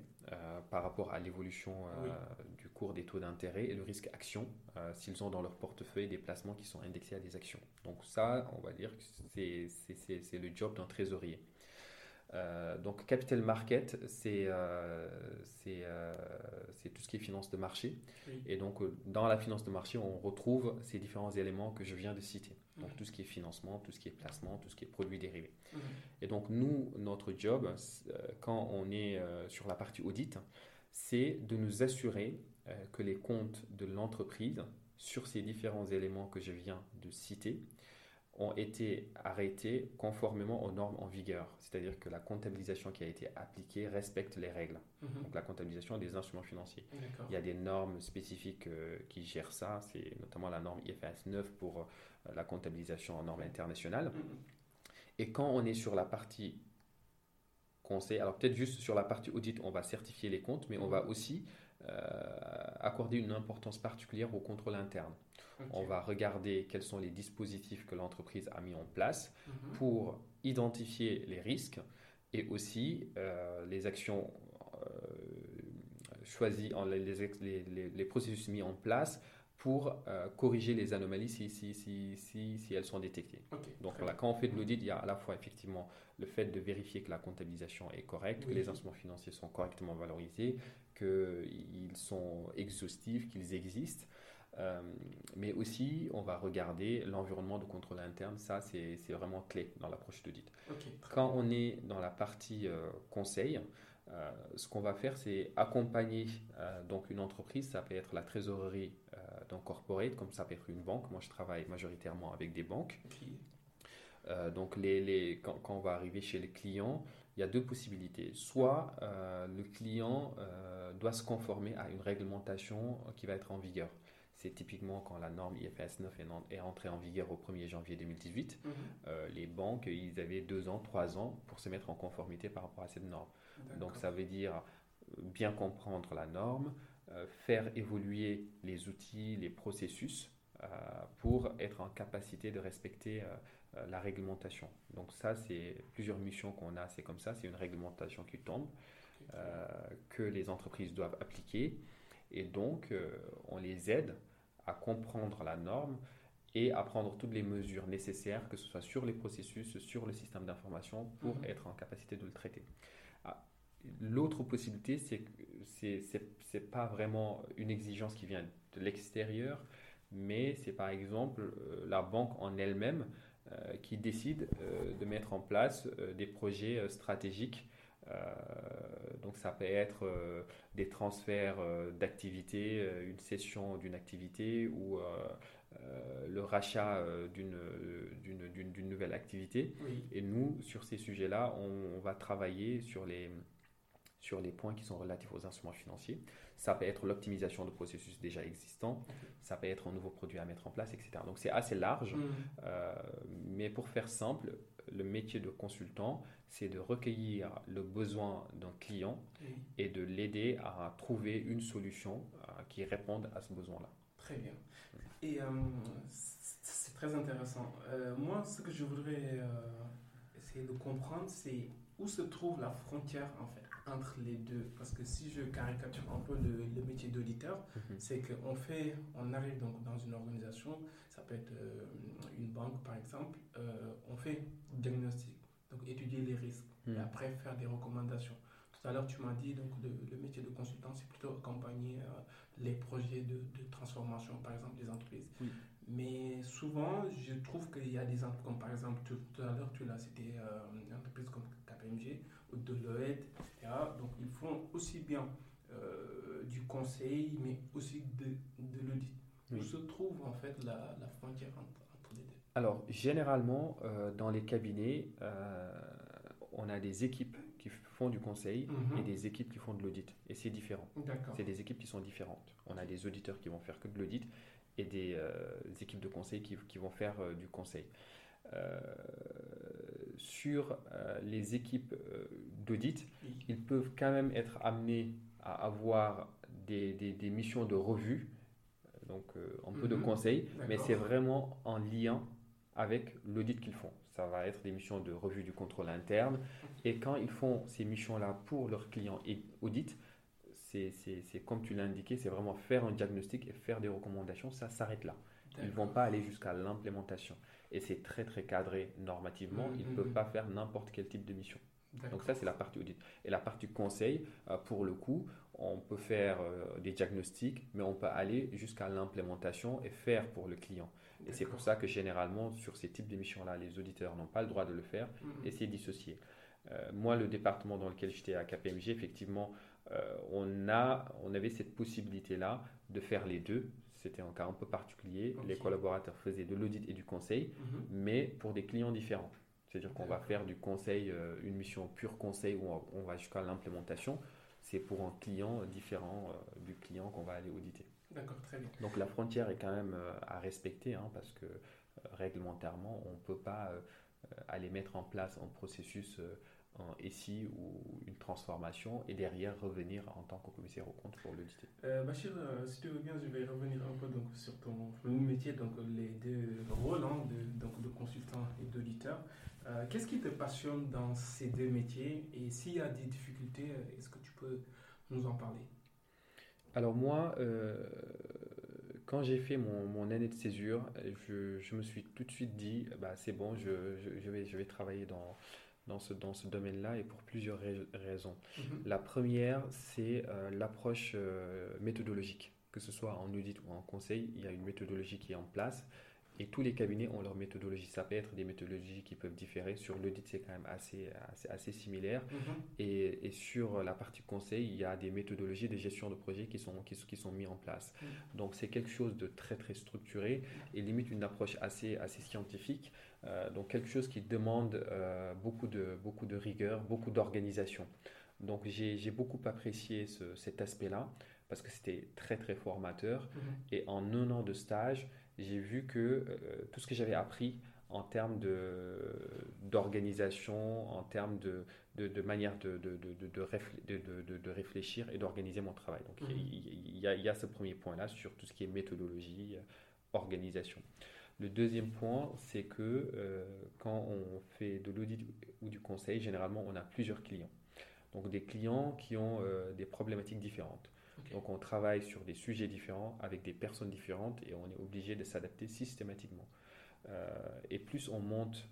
par rapport à l'évolution du cours des taux d'intérêt et le risque action s'ils ont dans leur portefeuille des placements qui sont indexés à des actions. Donc ça, on va dire que c'est le job d'un trésorier. Euh, donc capital market, c'est euh, euh, c'est tout ce qui est finance de marché. Et donc dans la finance de marché, on retrouve ces différents éléments que je viens de citer. Donc tout ce qui est financement, tout ce qui est placement, tout ce qui est produits dérivés. Et donc nous, notre job, quand on est sur la partie audit, c'est de nous assurer que les comptes de l'entreprise sur ces différents éléments que je viens de citer ont été arrêtés conformément aux normes en vigueur. C'est-à-dire que la comptabilisation qui a été appliquée respecte les règles. Mhm. Donc la comptabilisation des instruments financiers. Il y a des normes spécifiques euh, qui gèrent ça. C'est notamment la norme IFRS 9 pour euh, la comptabilisation en normes internationales. Mhm. Et quand on est sur la partie conseil, alors peut-être juste sur la partie audit, on va certifier les comptes, mais on va aussi euh, accorder une importance particulière au contrôle interne. On va regarder quels sont les dispositifs que l'entreprise a mis en place mhm. pour identifier les risques et aussi euh, les actions euh, choisies, les, les, processus mis en place pour euh, corriger les anomalies si, si, si, si, elles sont détectées. Donc voilà, quand on fait de l'audit, il y a à la fois effectivement le fait de vérifier que la comptabilisation est correcte, que les instruments financiers sont correctement valorisés, qu'ils sont exhaustifs, qu'ils existent. Euh, mais aussi, on va regarder l'environnement de contrôle interne. Ça, c'est vraiment clé dans l'approche d'audit. Quand on est dans la partie euh, conseil, euh, ce qu'on va faire, c'est accompagner donc une entreprise. Ça peut être la trésorerie d'un corporate, comme ça peut être une banque. Moi, je travaille majoritairement avec des banques. donc, les, les, quand, quand, on va arriver chez les clients, il y a deux possibilités. Soit le client doit se conformer à une réglementation qui va être en vigueur. C'est typiquement quand la norme IFRS 9 est entrée en vigueur au 1er janvier 2018. Mhm. Euh, les banques, ils avaient deux ans, trois ans pour se mettre en conformité par rapport à cette norme. Donc ça veut dire euh, bien comprendre la norme, euh, faire évoluer les outils, les processus pour être en capacité de respecter la réglementation. Donc ça, c'est plusieurs missions qu'on a, c'est comme ça, c'est une réglementation qui tombe, que les entreprises doivent appliquer. Et donc, on les aide à comprendre la norme et à prendre toutes les mesures nécessaires, que ce soit sur les processus, sur le système d'information, pour mhm. être en capacité de le traiter. Ah, l'autre possibilité, c'est que ce n'est pas vraiment une exigence qui vient de l'extérieur, mais c'est par exemple euh, la banque en elle-même euh, qui décide euh, de mettre en place des projets stratégiques donc ça peut être euh, des transferts euh, d'activités, une cession d'une activité ou le rachat d'une nouvelle activité. Et nous, sur ces sujets-là, on, va travailler sur les, sur les points qui sont relatifs aux instruments financiers. Ça peut être l'optimisation de processus déjà existants, ça peut être un nouveau produit à mettre en place, etc. Donc c'est assez large, mmh. mais pour faire simple, le métier de consultant, c'est de recueillir le besoin d'un client et de l'aider à trouver une solution euh, qui réponde à ce besoin-là. Très bien. Et euh, c'est très intéressant. Euh, moi, ce que je voudrais essayer de comprendre, c'est où se trouve la frontière en fait? Entre les deux Parce que si je caricature un peu le, métier d'auditeur, mhm. c'est qu'on fait, on arrive donc dans une organisation, ça peut être une banque par exemple, on fait diagnostic donc étudier les risques et hmm. après faire des recommandations. Tout à l'heure, tu m'as dit donc le, métier de consultant, c'est plutôt accompagner euh, les projets de, transformation, par exemple, des entreprises. Mais souvent, je trouve qu'il y a des entreprises, comme par exemple, tout, à l'heure, tu l'as cité, euh, une entreprise comme KPMG Deloitte, etc. Donc, ils font aussi bien euh, du conseil, mais aussi de, de l'audit. Où se trouve en fait la, la frontière entre alors, généralement, euh, dans les cabinets, euh, on a des équipes qui font du conseil et mhm. des équipes qui font de l'audit. Et c'est différent. C'est des équipes qui sont différentes. On a des auditeurs qui vont faire que de l'audit et des, équipes de conseil qui, vont faire du conseil. Sur les équipes d'audit, ils peuvent quand même être amenés à avoir des, des, missions de revue, donc un peu de mhm. conseil, mais c'est vraiment en lien avec l'audit qu'ils font. Ça va être des missions de revue du contrôle interne. Et quand ils font ces missions-là pour leurs clients et audit, c'est comme tu l'as indiqué, c'est vraiment faire un diagnostic et faire des recommandations, ça s'arrête là. Ils ne vont pas aller jusqu'à l'implémentation. Et c'est très très cadré normativement, ils ne peuvent pas faire n'importe quel type de mission. Donc ça, c'est la partie audit. Et la partie conseil, euh, pour le coup, on peut faire euh, des diagnostics, mais on peut aller jusqu'à l'implémentation et faire pour le client. Et c'est pour ça que généralement, sur ces types d'émissions-là, les auditeurs n'ont pas le droit de le faire mhm. et c'est dissocié. Euh, moi, le département dans lequel j'étais à KPMG, effectivement, on, a, on avait cette possibilité-là de faire les deux. C'était un cas un peu particulier. Les collaborateurs faisaient de l'audit et du conseil, mhm. mais pour des clients différents. C'est-à-dire qu'on va faire du conseil, euh, une mission pure conseil où on va jusqu'à l'implémentation. C'est pour un client différent euh, du client qu'on va aller auditer. D'accord, très bien. Donc la frontière est quand même euh, à respecter hein, parce que réglementairement, on ne peut pas aller mettre en place un processus un SI ou une transformation et derrière revenir en tant que commissaire au compte pour l'auditer. Euh, Bachir, si tu veux bien, je vais revenir un peu donc, sur ton métier, donc les deux rôles hein, de, donc, de consultant et d'auditeur. Euh, qu'est-ce qui te passionne dans ces deux métiers et s'il y a des difficultés, euh, est-ce que tu peux nous en parler? Alors moi, euh, quand j'ai fait mon, mon, année de césure, je, je, me suis tout de suite dit, bah, c'est bon, je, je, vais, je vais travailler dans, dans ce, dans ce domaine-là et pour plusieurs raisons. Mhm. La première, c'est l'approche méthodologique. Que ce soit en audit ou en conseil, il y a une méthodologie qui est en place et tous les cabinets ont leur méthodologie. Ça peut être des méthodologies qui peuvent différer. Sur l'audit, c'est quand même assez, assez, similaire. Mhm. et, et, sur la partie conseil, il y a des méthodologies de gestion de projet qui sont, qui, qui sont mis en place. Mhm. Donc, c'est quelque chose de très, très structuré et limite une approche assez, assez scientifique. Euh, donc, quelque chose qui demande euh, beaucoup, de, beaucoup de rigueur, beaucoup d'organisation. Donc, j'ai beaucoup apprécié ce, cet aspect-là parce que c'était très, très formateur. Mhm. Et en un an de stage, j'ai vu que euh, tout ce que j'avais appris en termes d'organisation, en termes de, de, manière de, réfléchir et d'organiser mon travail. Donc il, y a, il, y a, ce premier point-là sur tout ce qui est méthodologie, organisation. Le deuxième point, c'est que euh, quand on fait de l'audit ou du conseil, généralement on a plusieurs clients. Donc des clients qui ont euh, des problématiques différentes. Donc on travaille sur des sujets différents avec des personnes différentes et on est obligé de s'adapter systématiquement. Euh, et plus on monte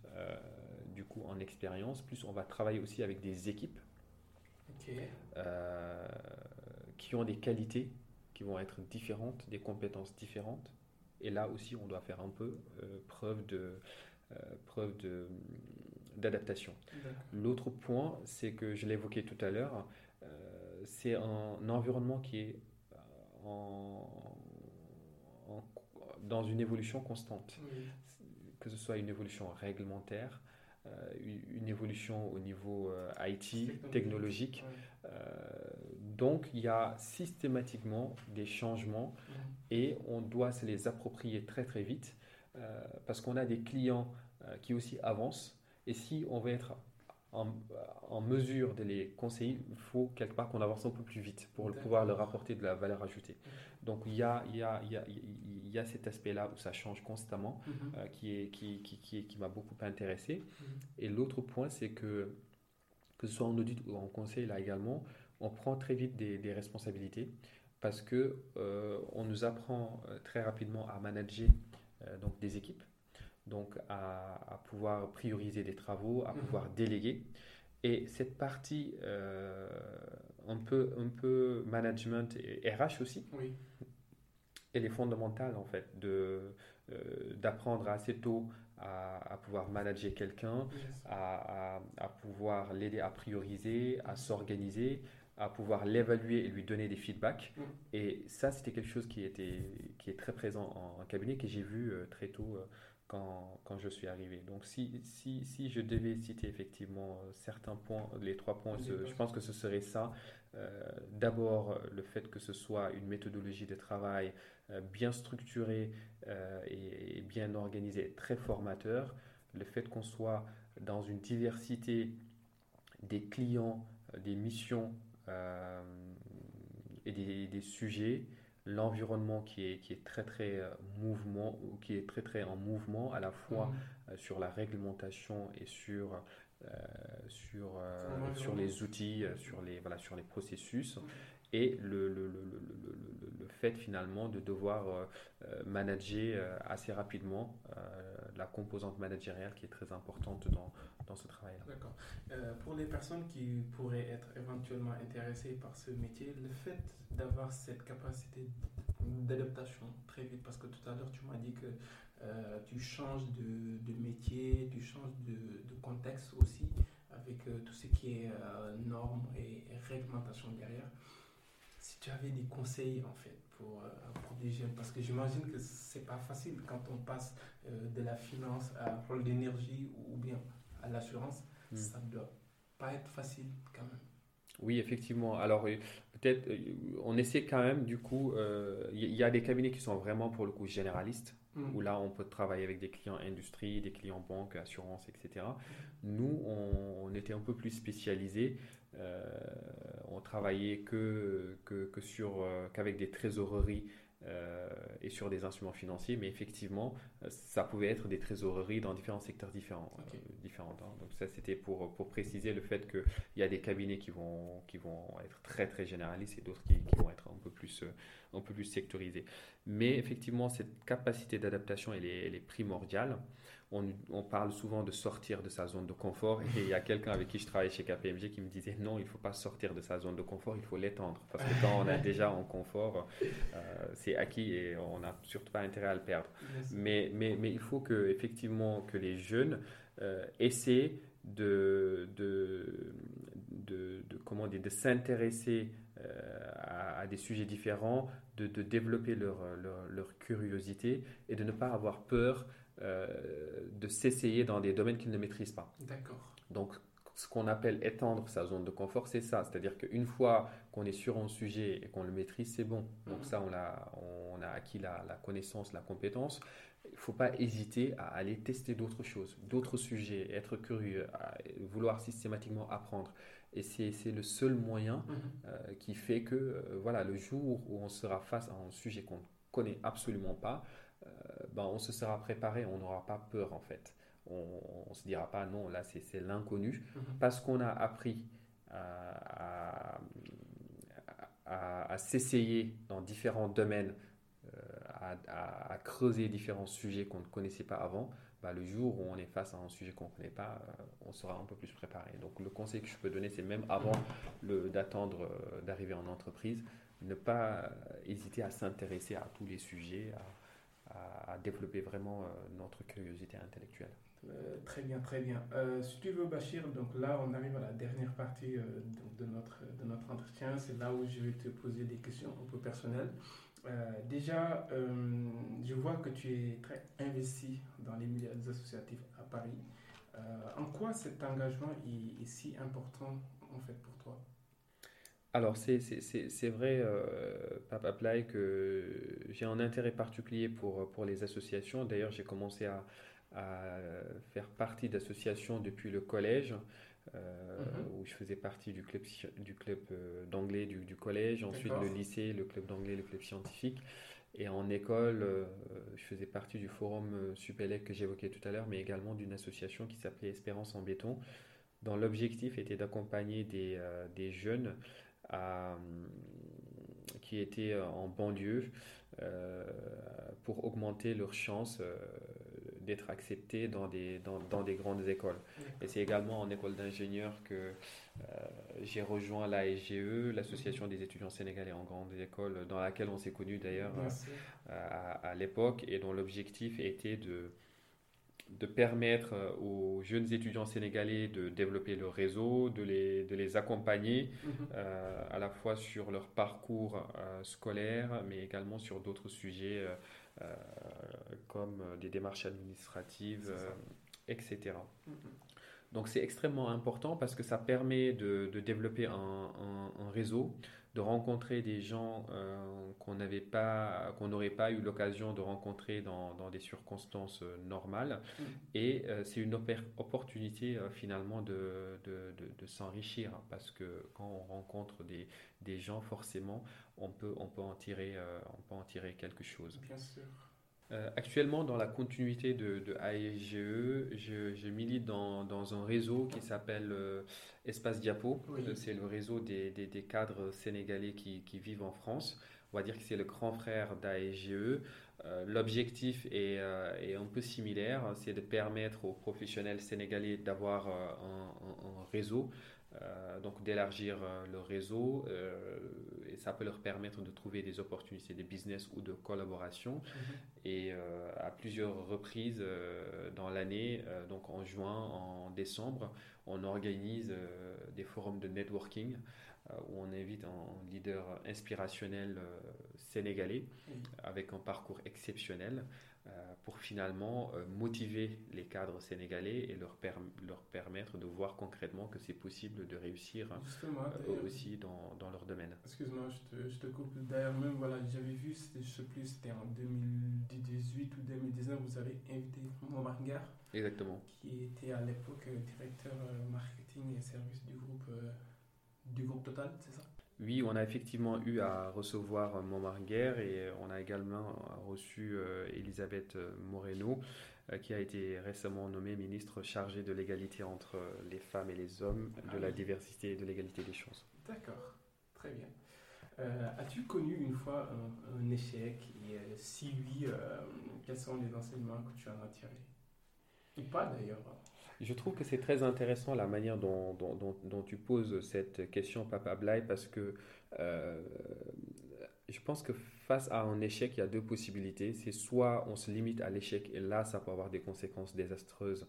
du coup en expérience, plus on va travailler aussi avec des équipes qui ont des qualités qui vont être différentes, des compétences différentes. Et là aussi, on doit faire un peu preuve de preuve de d'adaptation. L'autre point, c'est que je l'évoquais tout à l'heure, c'est un, environnement qui est euh, dans une évolution constante. Que ce soit une évolution réglementaire, euh, une évolution au niveau euh, IT, technologique. donc, il y a systématiquement des changements et on doit se les approprier très très vite parce qu'on a des clients qui aussi avancent. Et si on veut être en, mesure de les conseiller, il faut quelque part qu'on avance un peu plus vite pour pouvoir leur apporter de la valeur ajoutée. Donc il y a, il y a, il y a, il y a cet aspect-là où ça change constamment, mhm. euh, qui, est, qui, qui, qui, qui m'a beaucoup intéressé. Mhm. Et l'autre point, c'est que, que ce soit en audit ou en conseil, là également, on prend très vite des, des responsabilités parce que euh, on nous apprend euh, très rapidement à manager donc des équipes donc à, pouvoir prioriser des travaux, à mhm. pouvoir déléguer. Et cette partie euh, un, peu, un peu management et RH aussi, oui. elle est fondamentale en fait, euh, d'apprendre assez tôt à, pouvoir manager quelqu'un, à, à, pouvoir l'aider à prioriser, à s'organiser, à pouvoir l'évaluer et lui donner des feedbacks. Mhm. Et ça, c'était quelque chose qui, était, qui est très présent en, cabinet, que j'ai vu euh, très tôt quand, quand, je suis arrivé. Donc si, si, si, je devais citer effectivement euh, certains points, les trois points, je pense que ce serait ça. Euh, d'abord, le fait que ce soit une méthodologie de travail euh, bien structurée et, bien organisée, très formateur. Le fait qu'on soit dans une diversité des clients, des missions et des, des sujets l'environnement qui est, qui est très très euh, mouvement qui est très très en mouvement à la fois mhm. euh, sur la réglementation et sur euh, sur, sur les outils, sur les, voilà, sur les processus. Et le, le, le, le, fait finalement de devoir euh, euh, manager euh, assez rapidement la composante managériale qui est très importante dans, dans ce travail. D'accord. pour les personnes qui pourraient être éventuellement intéressées par ce métier, le fait d'avoir cette capacité d'adaptation très vite, parce que tout à l'heure tu m'as dit que tu changes de, de, métier, tu changes de, de contexte aussi, avec tout ce qui est normes et réglementation derrière tu avais des conseils en fait pour, euh, pour des jeunes, parce que j'imagine que c'est pas facile quand on passe euh, de la finance à rôle d'énergie ou bien à l'assurance, hmm. ça ne doit pas être facile quand même. Oui, effectivement. Alors, euh, peut-être, on essaie quand même, du coup, il y, a des cabinets qui sont vraiment, pour le coup, généralistes, hmm. où là, on peut travailler avec des clients industrie, des clients banque, assurance, etc. Nous, on, on était un peu plus spécialisés euh, on travaillait que, que, sur, euh, qu'avec des trésoreries euh, et sur des instruments financiers, mais effectivement, ça pouvait être des trésoreries dans différents secteurs différents. différents hein. Donc ça, c'était pour, pour préciser le fait qu'il y a des cabinets qui vont, qui vont être très très généralistes et d'autres qui, qui, vont être un peu plus, un peu plus sectorisés. Mais effectivement, cette capacité d'adaptation, elle est, elle est primordiale on, parle souvent de sortir de sa zone de confort. Et il y a quelqu'un avec qui je travaille chez KPMG qui me disait non, il ne faut pas sortir de sa zone de confort, il faut l'étendre. Parce que quand on est *laughs* déjà en confort, euh, c'est acquis et on n'a surtout pas intérêt à le perdre. Mais, mais, mais il faut que, effectivement que les jeunes euh, essaient de, de, de, comment dire, de s'intéresser euh, à, des sujets différents, de, développer leur, leur, leur, curiosité et de ne pas avoir peur euh, de s'essayer dans des domaines qu'il ne maîtrise pas. D'accord. Donc, ce qu'on appelle étendre sa zone de confort, c'est ça. C'est-à-dire qu'une fois qu'on est sur un sujet et qu'on le maîtrise, c'est bon. Donc mhm. ça, on a, on a acquis la, connaissance, la compétence. Il ne faut pas hésiter à aller tester d'autres choses, d'autres sujets, être curieux, vouloir systématiquement apprendre. Et c'est le seul moyen mhm. euh, qui fait que, euh, voilà, le jour où on sera face à un sujet qu'on ne connaît absolument pas, euh, ben, on se sera préparé, on n'aura pas peur en fait. On ne se dira pas non, là c'est l'inconnu, mhm. parce qu'on a appris à, s'essayer dans différents domaines, à, creuser différents sujets qu'on ne connaissait pas avant. Le jour où on est face à un sujet qu'on ne connaît pas, euh, on sera un peu plus préparé. Donc le conseil que je peux donner, c'est même avant d'attendre d'arriver en entreprise, ne pas hésiter à s'intéresser à tous les sujets, à, développer vraiment euh, notre curiosité intellectuelle. Euh, très bien, très bien. Euh, si tu veux, Bachir, donc là, on arrive à la dernière partie de, notre, de notre entretien. C'est là où je vais te poser des questions un peu personnelles. Déjà, je vois que tu es très investi dans les milieux associatifs à Paris. en quoi cet engagement est, si important en fait pour toi? Alors, c'est vrai, euh, Papa Play, que j'ai un intérêt particulier pour, pour les associations. D'ailleurs, j'ai commencé à, faire partie d'associations depuis le collège, euh, mhm. où je faisais partie du club, du club euh, d'anglais du, collège, ensuite le lycée, le club d'anglais, le club scientifique. Et en école, je faisais partie du forum Supélec que j'évoquais tout à l'heure, mais également d'une association qui s'appelait Espérance en béton, dont l'objectif était d'accompagner des, des jeunes qui étaient euh, en banlieue euh, pour augmenter leurs chances euh, d'être acceptés dans des, dans, dans, des grandes écoles. Et c'est également en école d'ingénieur que j'ai rejoint l'ASGE, l'Association des étudiants sénégalais en grandes écoles, dans laquelle on s'est connus d'ailleurs à, à l'époque, et dont l'objectif était de de permettre euh, aux jeunes étudiants sénégalais de développer leur réseau, de les, de les accompagner mhm. euh, à la fois sur leur parcours euh, scolaire, mais également sur d'autres sujets comme des démarches administratives, etc. Mhm. Donc c'est extrêmement important parce que ça permet de, de développer un, un, réseau, de rencontrer des gens euh, qu'on n'avait pas, qu'on n'aurait pas eu l'occasion de rencontrer dans, dans des circonstances euh, normales. Mm. Et euh, c'est une opportunité finalement de, de, de, s'enrichir parce que quand on rencontre des, des gens, forcément, on peut, on peut en tirer, on peut en tirer quelque chose. Bien sûr. Euh, actuellement, dans la continuité de, de AEGE, je, je milite dans, dans, un réseau qui s'appelle euh, Espace Diapo. Oui. Euh, C'est le réseau des, des, des cadres sénégalais qui, qui vivent en France. On va dire que c'est le grand frère d'AEGE. Euh, L'objectif est, euh, est un peu similaire, c'est de permettre aux professionnels sénégalais d'avoir euh, un, un- un réseau, euh, donc d'élargir euh, le réseau, euh, ça peut leur permettre de trouver des opportunités de business ou de collaboration. Et euh, à plusieurs reprises euh, dans l'année, euh, donc en juin, en décembre, on organise des forums de networking où on invite un leader inspirationnel sénégalais avec un parcours exceptionnel pour finalement euh, motiver les cadres sénégalais et leur, leur permettre de voir concrètement que c'est possible de réussir Justement, euh, aussi dans, dans leur domaine. excuse-moi, je te, je te coupe. D'ailleurs, même, voilà, j'avais vu, je sais plus, c'était en 2018 ou 2019, vous avez invité Momar Gar, Exactement. qui était à l'époque euh, directeur euh, marketing et service du groupe, euh, du groupe Total, c'est ça? Oui, on a effectivement eu à recevoir Montmarguerre et on a également reçu euh, Elisabeth Moreno, euh, qui a été récemment nommée ministre chargée de l'égalité entre les femmes et les hommes, de Ah la oui. diversité et de l'égalité des chances. D'accord, très bien. Euh, As-tu connu une fois un, un échec? Et euh, si oui, euh, quels sont les enseignements que tu en as tirés? Ou pas d'ailleurs Je trouve que c'est très intéressant la manière dont, tu poses cette question, Papa Blay, parce que euh, je pense que face à un échec, il y a deux possibilités. C'est soit on se limite à l'échec et là, ça peut avoir des conséquences désastreuses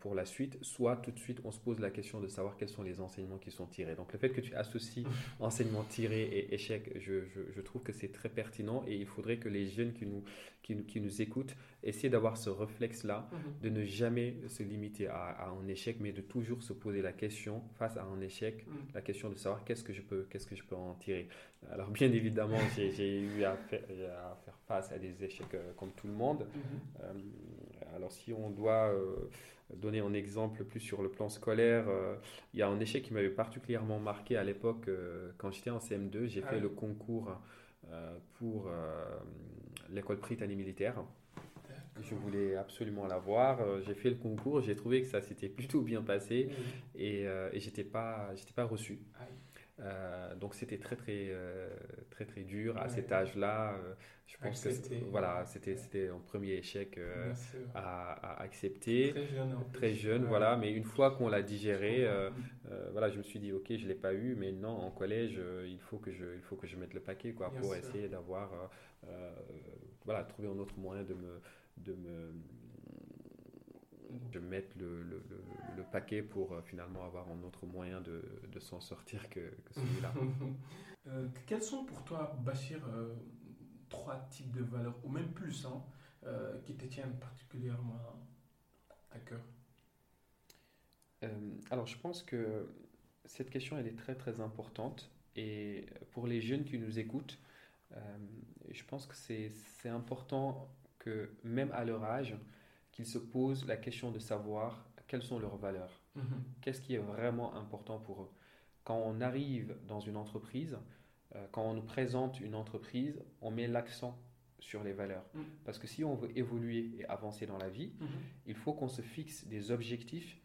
pour la suite, soit tout de suite on se pose la question de savoir quels sont les enseignements qui sont tirés. Donc le fait que tu associes *laughs* enseignement tiré et échec, je, je- je trouve que c'est très pertinent et il faudrait que les jeunes qui nous, qui qui nous écoutent essaient d'avoir ce réflexe-là de ne jamais se limiter à, à un échec, mais de toujours se poser la question face à un échec, Mm. la question de savoir qu'est-ce que je peux, qu'est-ce que je peux en tirer. Alors bien évidemment, *laughs* j'ai j'ai eu à faire, à faire face à des échecs euh, comme tout le monde. Mhm. Euh, alors si on doit euh, donner un exemple plus sur le plan scolaire, euh, il y a un échec qui m'avait particulièrement marqué à l'époque euh, quand j'étais en CM2. J'ai Ah fait oui. le concours euh, pour l'école Britannique militaire. Je voulais absolument l'avoir. J'ai fait le concours, j'ai trouvé que ça s'était *laughs* plutôt bien passé et, et j'étais pas, j'étais pas reçu. Aïe. Euh, donc c'était très très euh, très très dur à Ouais. cet âge-là. Euh, je pense Accepter. que voilà, c'était c'était un premier échec à, à accepter. Très jeune. en plus. Très jeune, Ouais. voilà. Mais une fois qu'on l'a digéré, voilà, je me suis dit ok, je l'ai pas eu, mais non, en collège, il faut que je, il faut que je mette le paquet quoi, Bien pour sûr. essayer d'avoir, voilà, trouver un autre moyen de me, de me, de mettre le, le, le, le paquet pour euh, finalement avoir un autre moyen de, de s'en sortir que, que celui-là. *laughs* Euh, quels sont pour toi, Bachir, euh, trois types de valeurs, ou même plus, hein, euh, qui te tiennent particulièrement à cœur? Euh, alors, je pense que cette question, elle est très très importante. Et pour les jeunes qui nous écoutent, euh, je pense que c'est c'est important que même à leur âge, qu'ils se posent la question de savoir quelles sont leurs valeurs. Qu'est-ce qui est vraiment important pour eux? Quand on arrive dans une entreprise, euh, quand on nous présente une entreprise, on met l'accent sur les valeurs. Mm. Parce que si on veut évoluer et avancer dans la vie, Mhm. il faut qu'on se fixe des objectifs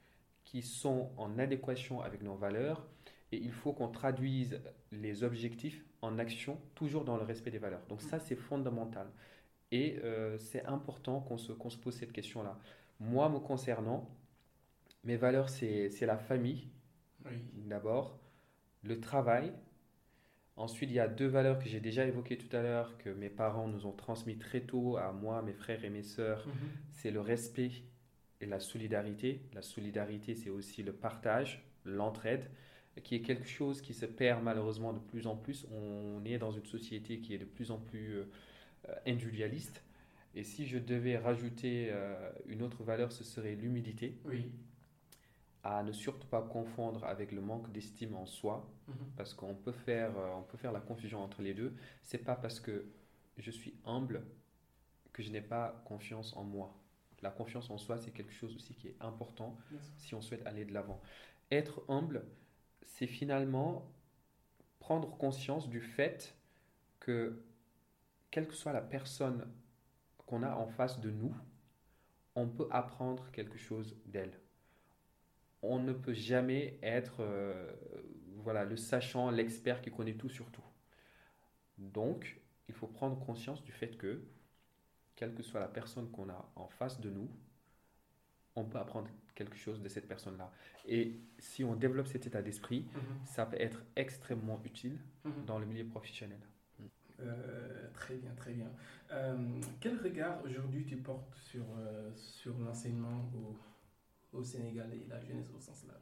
qui sont en adéquation avec nos valeurs et il faut qu'on traduise les objectifs en action, toujours dans le respect des valeurs. Donc ça, c'est fondamental. Et euh, c'est important qu'on se, qu'on se pose cette question-là. Moi, me concernant, mes valeurs, c'est c'est la famille, Oui. d'abord, le travail. Ensuite, il y a deux valeurs que j'ai déjà évoquées tout à l'heure, que mes parents nous ont transmis très tôt à moi, mes frères et mes sœurs Mhm. c'est le respect et la solidarité. La solidarité, c'est aussi le partage, l'entraide, qui est quelque chose qui se perd malheureusement de plus en plus. On est dans une société qui est de plus en plus euh, individualiste. Et si je devais rajouter euh, une autre valeur, ce serait l'humilité, Oui. à ne surtout pas confondre avec le manque d'estime en soi Mhm. parce qu'on peut faire, euh, on peut faire la confusion entre les deux. C'est pas parce que je suis humble que je n'ai pas confiance en moi. La confiance en soi, c'est quelque chose aussi qui est important si on souhaite aller de l'avant. Être humble, c'est finalement prendre conscience du fait que, quelle que soit la personne qu'on a en face de nous, on peut apprendre quelque chose d'elle. On ne peut jamais être euh, voilà, le sachant, l'expert qui connaît tout sur tout. Donc, il faut prendre conscience du fait que, quelle que soit la personne qu'on a en face de nous, on peut apprendre quelque chose de cette personne-là. Et si on développe cet état d'esprit, Mhm. ça peut être extrêmement utile Mhm. dans le milieu professionnel. Euh, très bien, très bien. Euh, quel regard aujourd'hui tu portes sur, euh, sur l'enseignement au, au Sénégal et la jeunesse au sens large?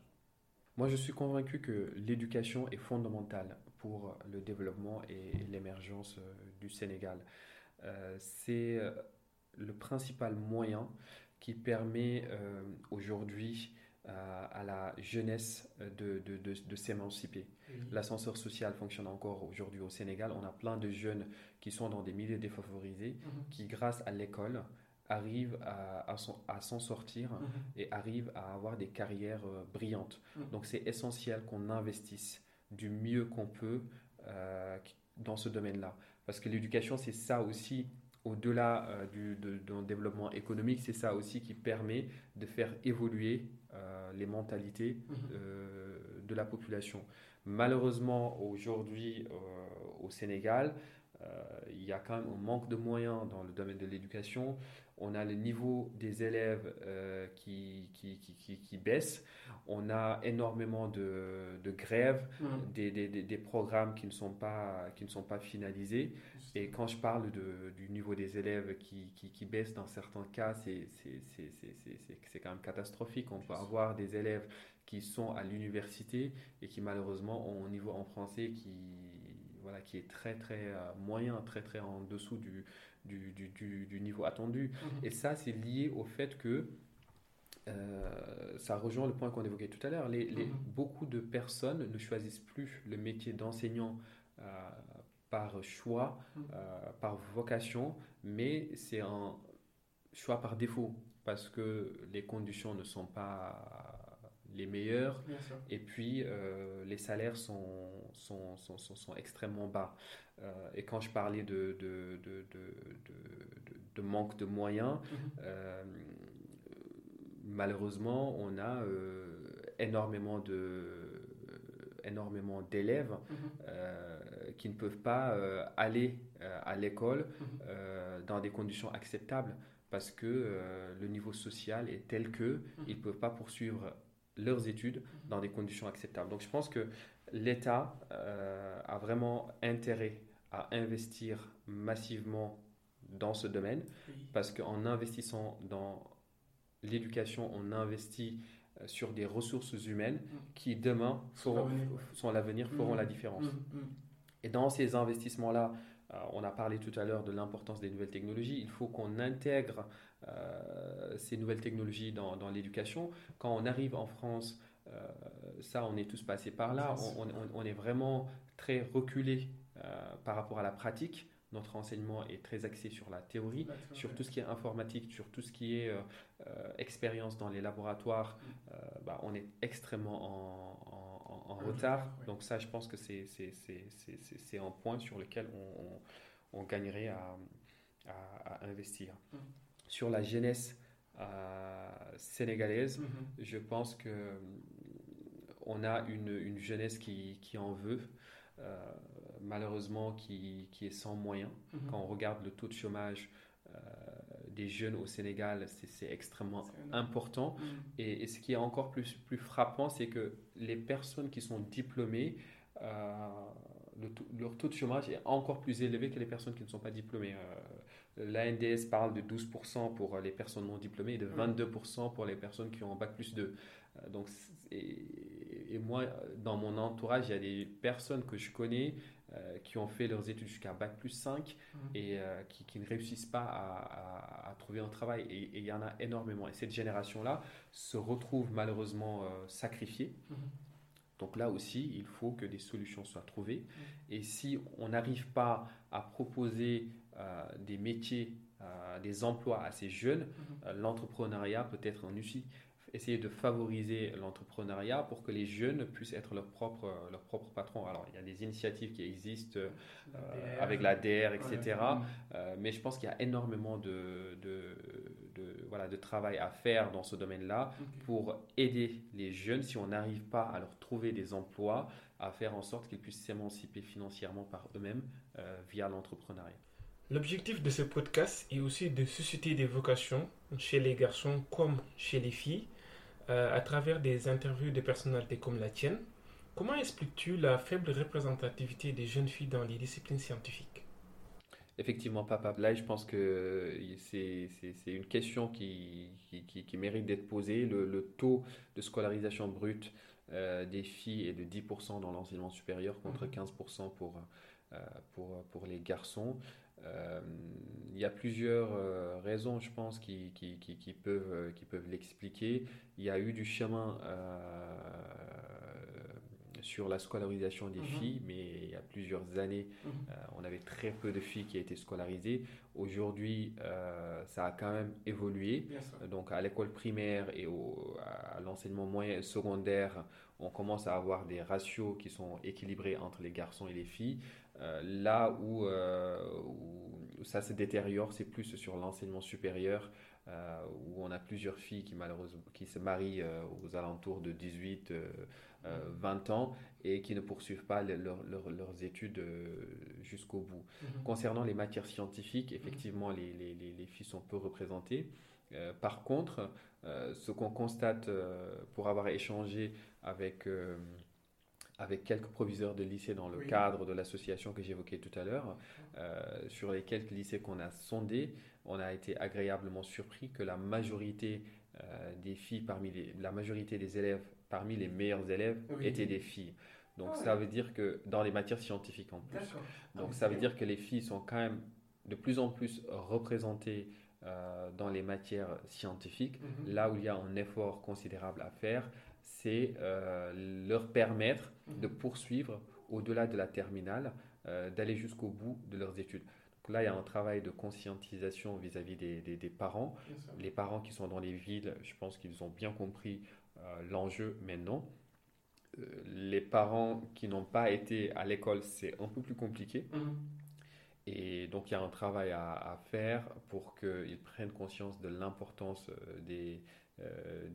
Moi, je suis convaincu que l'éducation est fondamentale pour le développement et l'émergence du Sénégal. C'est le principal moyen qui permet aujourd'hui à la jeunesse euh, de, de- de- de s'émanciper. L'ascenseur social fonctionne encore aujourd'hui au Sénégal. On a plein de jeunes qui sont dans des milieux défavorisés, Mhm. qui, grâce à l'école, arrivent à, à s'en- sortir Mhm. et arrivent à avoir des carrières euh, brillantes. Mhm. Donc c'est essentiel qu'on investisse du mieux qu'on peut euh, dans ce domaine-là. Parce que l'éducation, c'est ça aussi, au-delà euh, du de- développement économique, c'est ça aussi qui permet de faire évoluer les mentalités Mhm. euh, de la population. Malheureusement, aujourd'hui, euh, au Sénégal, euh, il y a quand même un manque de moyens dans le domaine de l'éducation. On a le niveau des élèves euh, qui, qui, qui, baisse. On a énormément de, de grèves, Mhm. des, des, programmes qui ne, sont pas, qui ne sont pas finalisés. Et quand je parle du niveau des élèves qui, qui, baisse dans certains cas, c'est quand même catastrophique. On peut avoir des élèves qui sont à l'université et qui malheureusement ont un niveau en français qui, voilà, qui est très très euh, moyen, très très en dessous du, du, du, du- du niveau attendu. Mhm. Et ça, c'est lié au fait que euh, ça rejoint le point qu'on évoquait tout à l'heure. Les, les- Mhm. Beaucoup de personnes ne choisissent plus le métier d'enseignant euh, par choix, Mhm. euh, par vocation, mais c'est un choix par défaut parce que les conditions ne sont pas les meilleures et puis les salaires sont, sont, sont, sont- sont extrêmement bas. Euh, et quand je parlais de, de, de, de, manque de moyens, Mhm. euh, malheureusement, on a euh, énormément de énormément d'élèves Mhm. euh, qui ne peuvent pas euh, aller euh, à l'école Mhm. dans des conditions acceptables parce que le niveau social est tel que ils ne peuvent pas poursuivre leurs études dans des conditions acceptables. Donc je pense que l'État euh, a vraiment intérêt à investir massivement dans ce domaine Oui. parce qu'en investissant dans l'éducation, on investit euh, sur des ressources humaines qui demain Sont feront, sont l'avenir, feront Mhm. la différence. Mhm. Et dans ces investissements-là, euh, on a parlé tout à l'heure de l'importance des nouvelles technologies. Il faut qu'on intègre euh, ces nouvelles technologies dans, dans l'éducation. Quand on arrive en France, euh, ça, on est tous passés par là. On, on- on est vraiment très reculé euh, par rapport à la pratique. Notre enseignement est très axé sur la théorie sur tout ce qui est informatique, sur tout ce qui est euh, expérience dans les laboratoires, euh, bah, on est extrêmement en, retard. Donc ça, je pense que c'est un point sur lequel on, gagnerait à, à- à investir. Mhm. Sur la jeunesse sénégalaise, Mhm. je pense que on a une, une jeunesse qui, qui en veut, euh, malheureusement qui, qui est sans moyens. Mhm. Quand on regarde le taux de chômage euh, des jeunes au Sénégal, c'est extrêmement important. Mhm. Et, et ce qui est encore plus, plus frappant, c'est que les personnes qui sont diplômées, euh, le taux- leur taux de chômage est encore plus élevé que les personnes qui ne sont pas diplômées. L'ANDS parle de 12% pour les personnes non diplômées et de Mhm. 22% pour les personnes qui ont bac plus 2. Euh, donc, et, et moi, dans mon entourage, il y a des personnes que je connais euh, qui ont fait leurs études jusqu'à bac plus 5 Mhm. et euh, qui, qui ne réussissent pas à, à- à trouver un travail. Et et il y en a énormément. Et cette génération-là se retrouve malheureusement euh, sacrifiée. Mhm. Donc là aussi, il faut que des solutions soient trouvées. Et si on n'arrive pas à proposer des métiers, des emplois à ces jeunes, Mhm. l'entrepreneuriat peut être un outil essayer de favoriser l'entrepreneuriat pour que les jeunes puissent être leurs propres leur propre patrons. Alors, il y a des initiatives qui existent euh, avec la DR, etc. Euh, mais je pense qu'il y a énormément de, de, voilà, de travail à faire dans ce domaine-là pour aider les jeunes, si on n'arrive pas à leur trouver des emplois, à faire en sorte qu'ils puissent s'émanciper financièrement par eux-mêmes euh, via l'entrepreneuriat. L'objectif de ce podcast est aussi de susciter des vocations chez les garçons comme chez les filles euh, à travers des interviews de personnalités comme la tienne. Comment expliques-tu la faible représentativité des jeunes filles dans les disciplines scientifiques? Effectivement, Papa Blay, je pense que c'est une question qui, qui, qui, mérite d'être posée. Le, taux de scolarisation brute euh, des filles est de 10% dans l'enseignement supérieur contre 15% mhm. pour, euh, pour, pour les garçons. Euh, il y a plusieurs euh, raisons, je pense, qui, qui, qui, peuvent, euh, qui peuvent l'expliquer. Il y a eu du chemin sur la scolarisation des mhm. filles, mais il y a plusieurs années, mhm. on avait très peu de filles qui étaient scolarisées. Aujourd'hui, ça a quand même évolué. Donc à l'école primaire et au, à l'enseignement moyen secondaire, on commence à avoir des ratios qui sont équilibrés entre les garçons et les filles. Euh, là euh, où, ça se détériore, c'est plus sur l'enseignement supérieur, euh, où on a plusieurs filles qui malheureusement qui se marient aux alentours de 18, 20 ans et qui ne poursuivent pas leurs études jusqu'au bout. Mhm. Concernant les matières scientifiques, effectivement, les, les, les filles sont peu représentées. par contre, ce qu'on constate pour avoir échangé avec avec quelques proviseurs de lycées dans le cadre de l'association que j'évoquais tout à l'heure. Euh, sur les quelques lycées qu'on a sondés, on a été agréablement surpris que la majorité euh, des filles parmi les, la majorité des élèves parmi les meilleurs élèves étaient des filles. Donc ah ça veut dire que dans les matières scientifiques en plus. Donc ah ça veut dire que les filles sont quand même de plus en plus représentées euh, dans les matières scientifiques, mhm. là où il y a un effort considérable à faire c'est euh, leur permettre mhm. de poursuivre au-delà de la terminale, euh, d'aller jusqu'au bout de leurs études. Donc là, il y a un travail de conscientisation vis-à-vis des, parents. Les parents qui sont dans les villes, je pense qu'ils ont bien compris euh, l'enjeu maintenant. les parents qui n'ont pas été à l'école, c'est un peu plus compliqué. Mhm. Et donc, il y a un travail à, à faire pour qu'ils prennent conscience de l'importance des,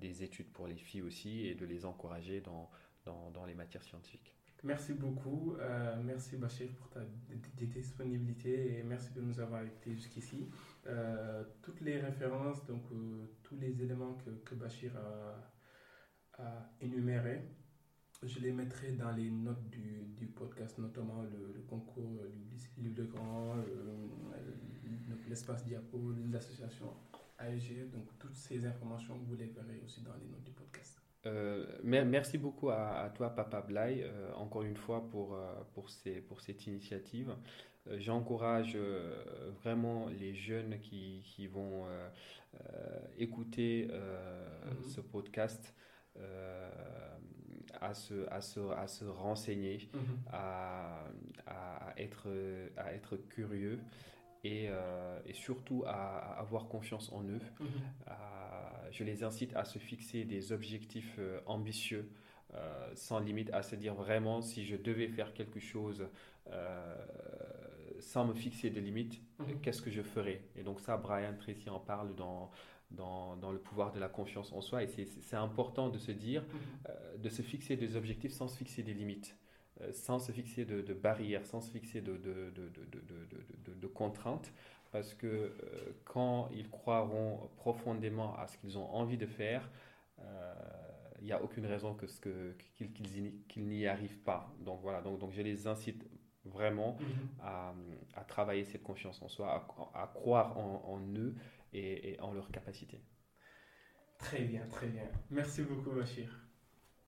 des études pour les filles aussi et de les encourager dans, dans, les matières scientifiques. Merci beaucoup. Euh, merci Bachir pour ta disponibilité et merci de nous avoir écoutés jusqu'ici. Euh, toutes les références, donc tous les éléments que, Bachir a, énumérés, je les mettrai dans les notes du, du podcast, notamment le, concours du livre de grand, l'espace diapo, l'association donc toutes ces informations, vous les verrez aussi dans les notes du podcast. Euh, merci beaucoup à, toi, Papa Blay, euh, encore une fois pour, euh, pour, ces, pour cette initiative. J'encourage vraiment les jeunes qui, qui vont écouter mhm. ce podcast à, se, à, se, à se renseigner, mhm. à, à, être, à être curieux euh, et, surtout à, avoir confiance en eux. Mhm. je les incite à se fixer des objectifs euh, ambitieux, euh, sans limite, à se dire vraiment si je devais faire quelque chose sans me fixer de limites, mhm. qu'est-ce que je ferais? Et donc ça, Brian Tracy en parle dans, dans, dans, le pouvoir de la confiance en soi. Et c'est important de se dire, mhm. de se fixer des objectifs sans se fixer des limites. Euh, sans se fixer de, barrières, sans se fixer de, de contraintes, parce que euh, quand ils croiront profondément à ce qu'ils ont envie de faire, euh, il n'y a aucune raison que ce que, qu'ils, n'y arrivent pas. Donc voilà, donc, donc je les incite vraiment mhm. à, à, travailler cette confiance en soi, à, croire en, eux et, et, en leur capacité. Très bien, très bien. Merci beaucoup, Bachir.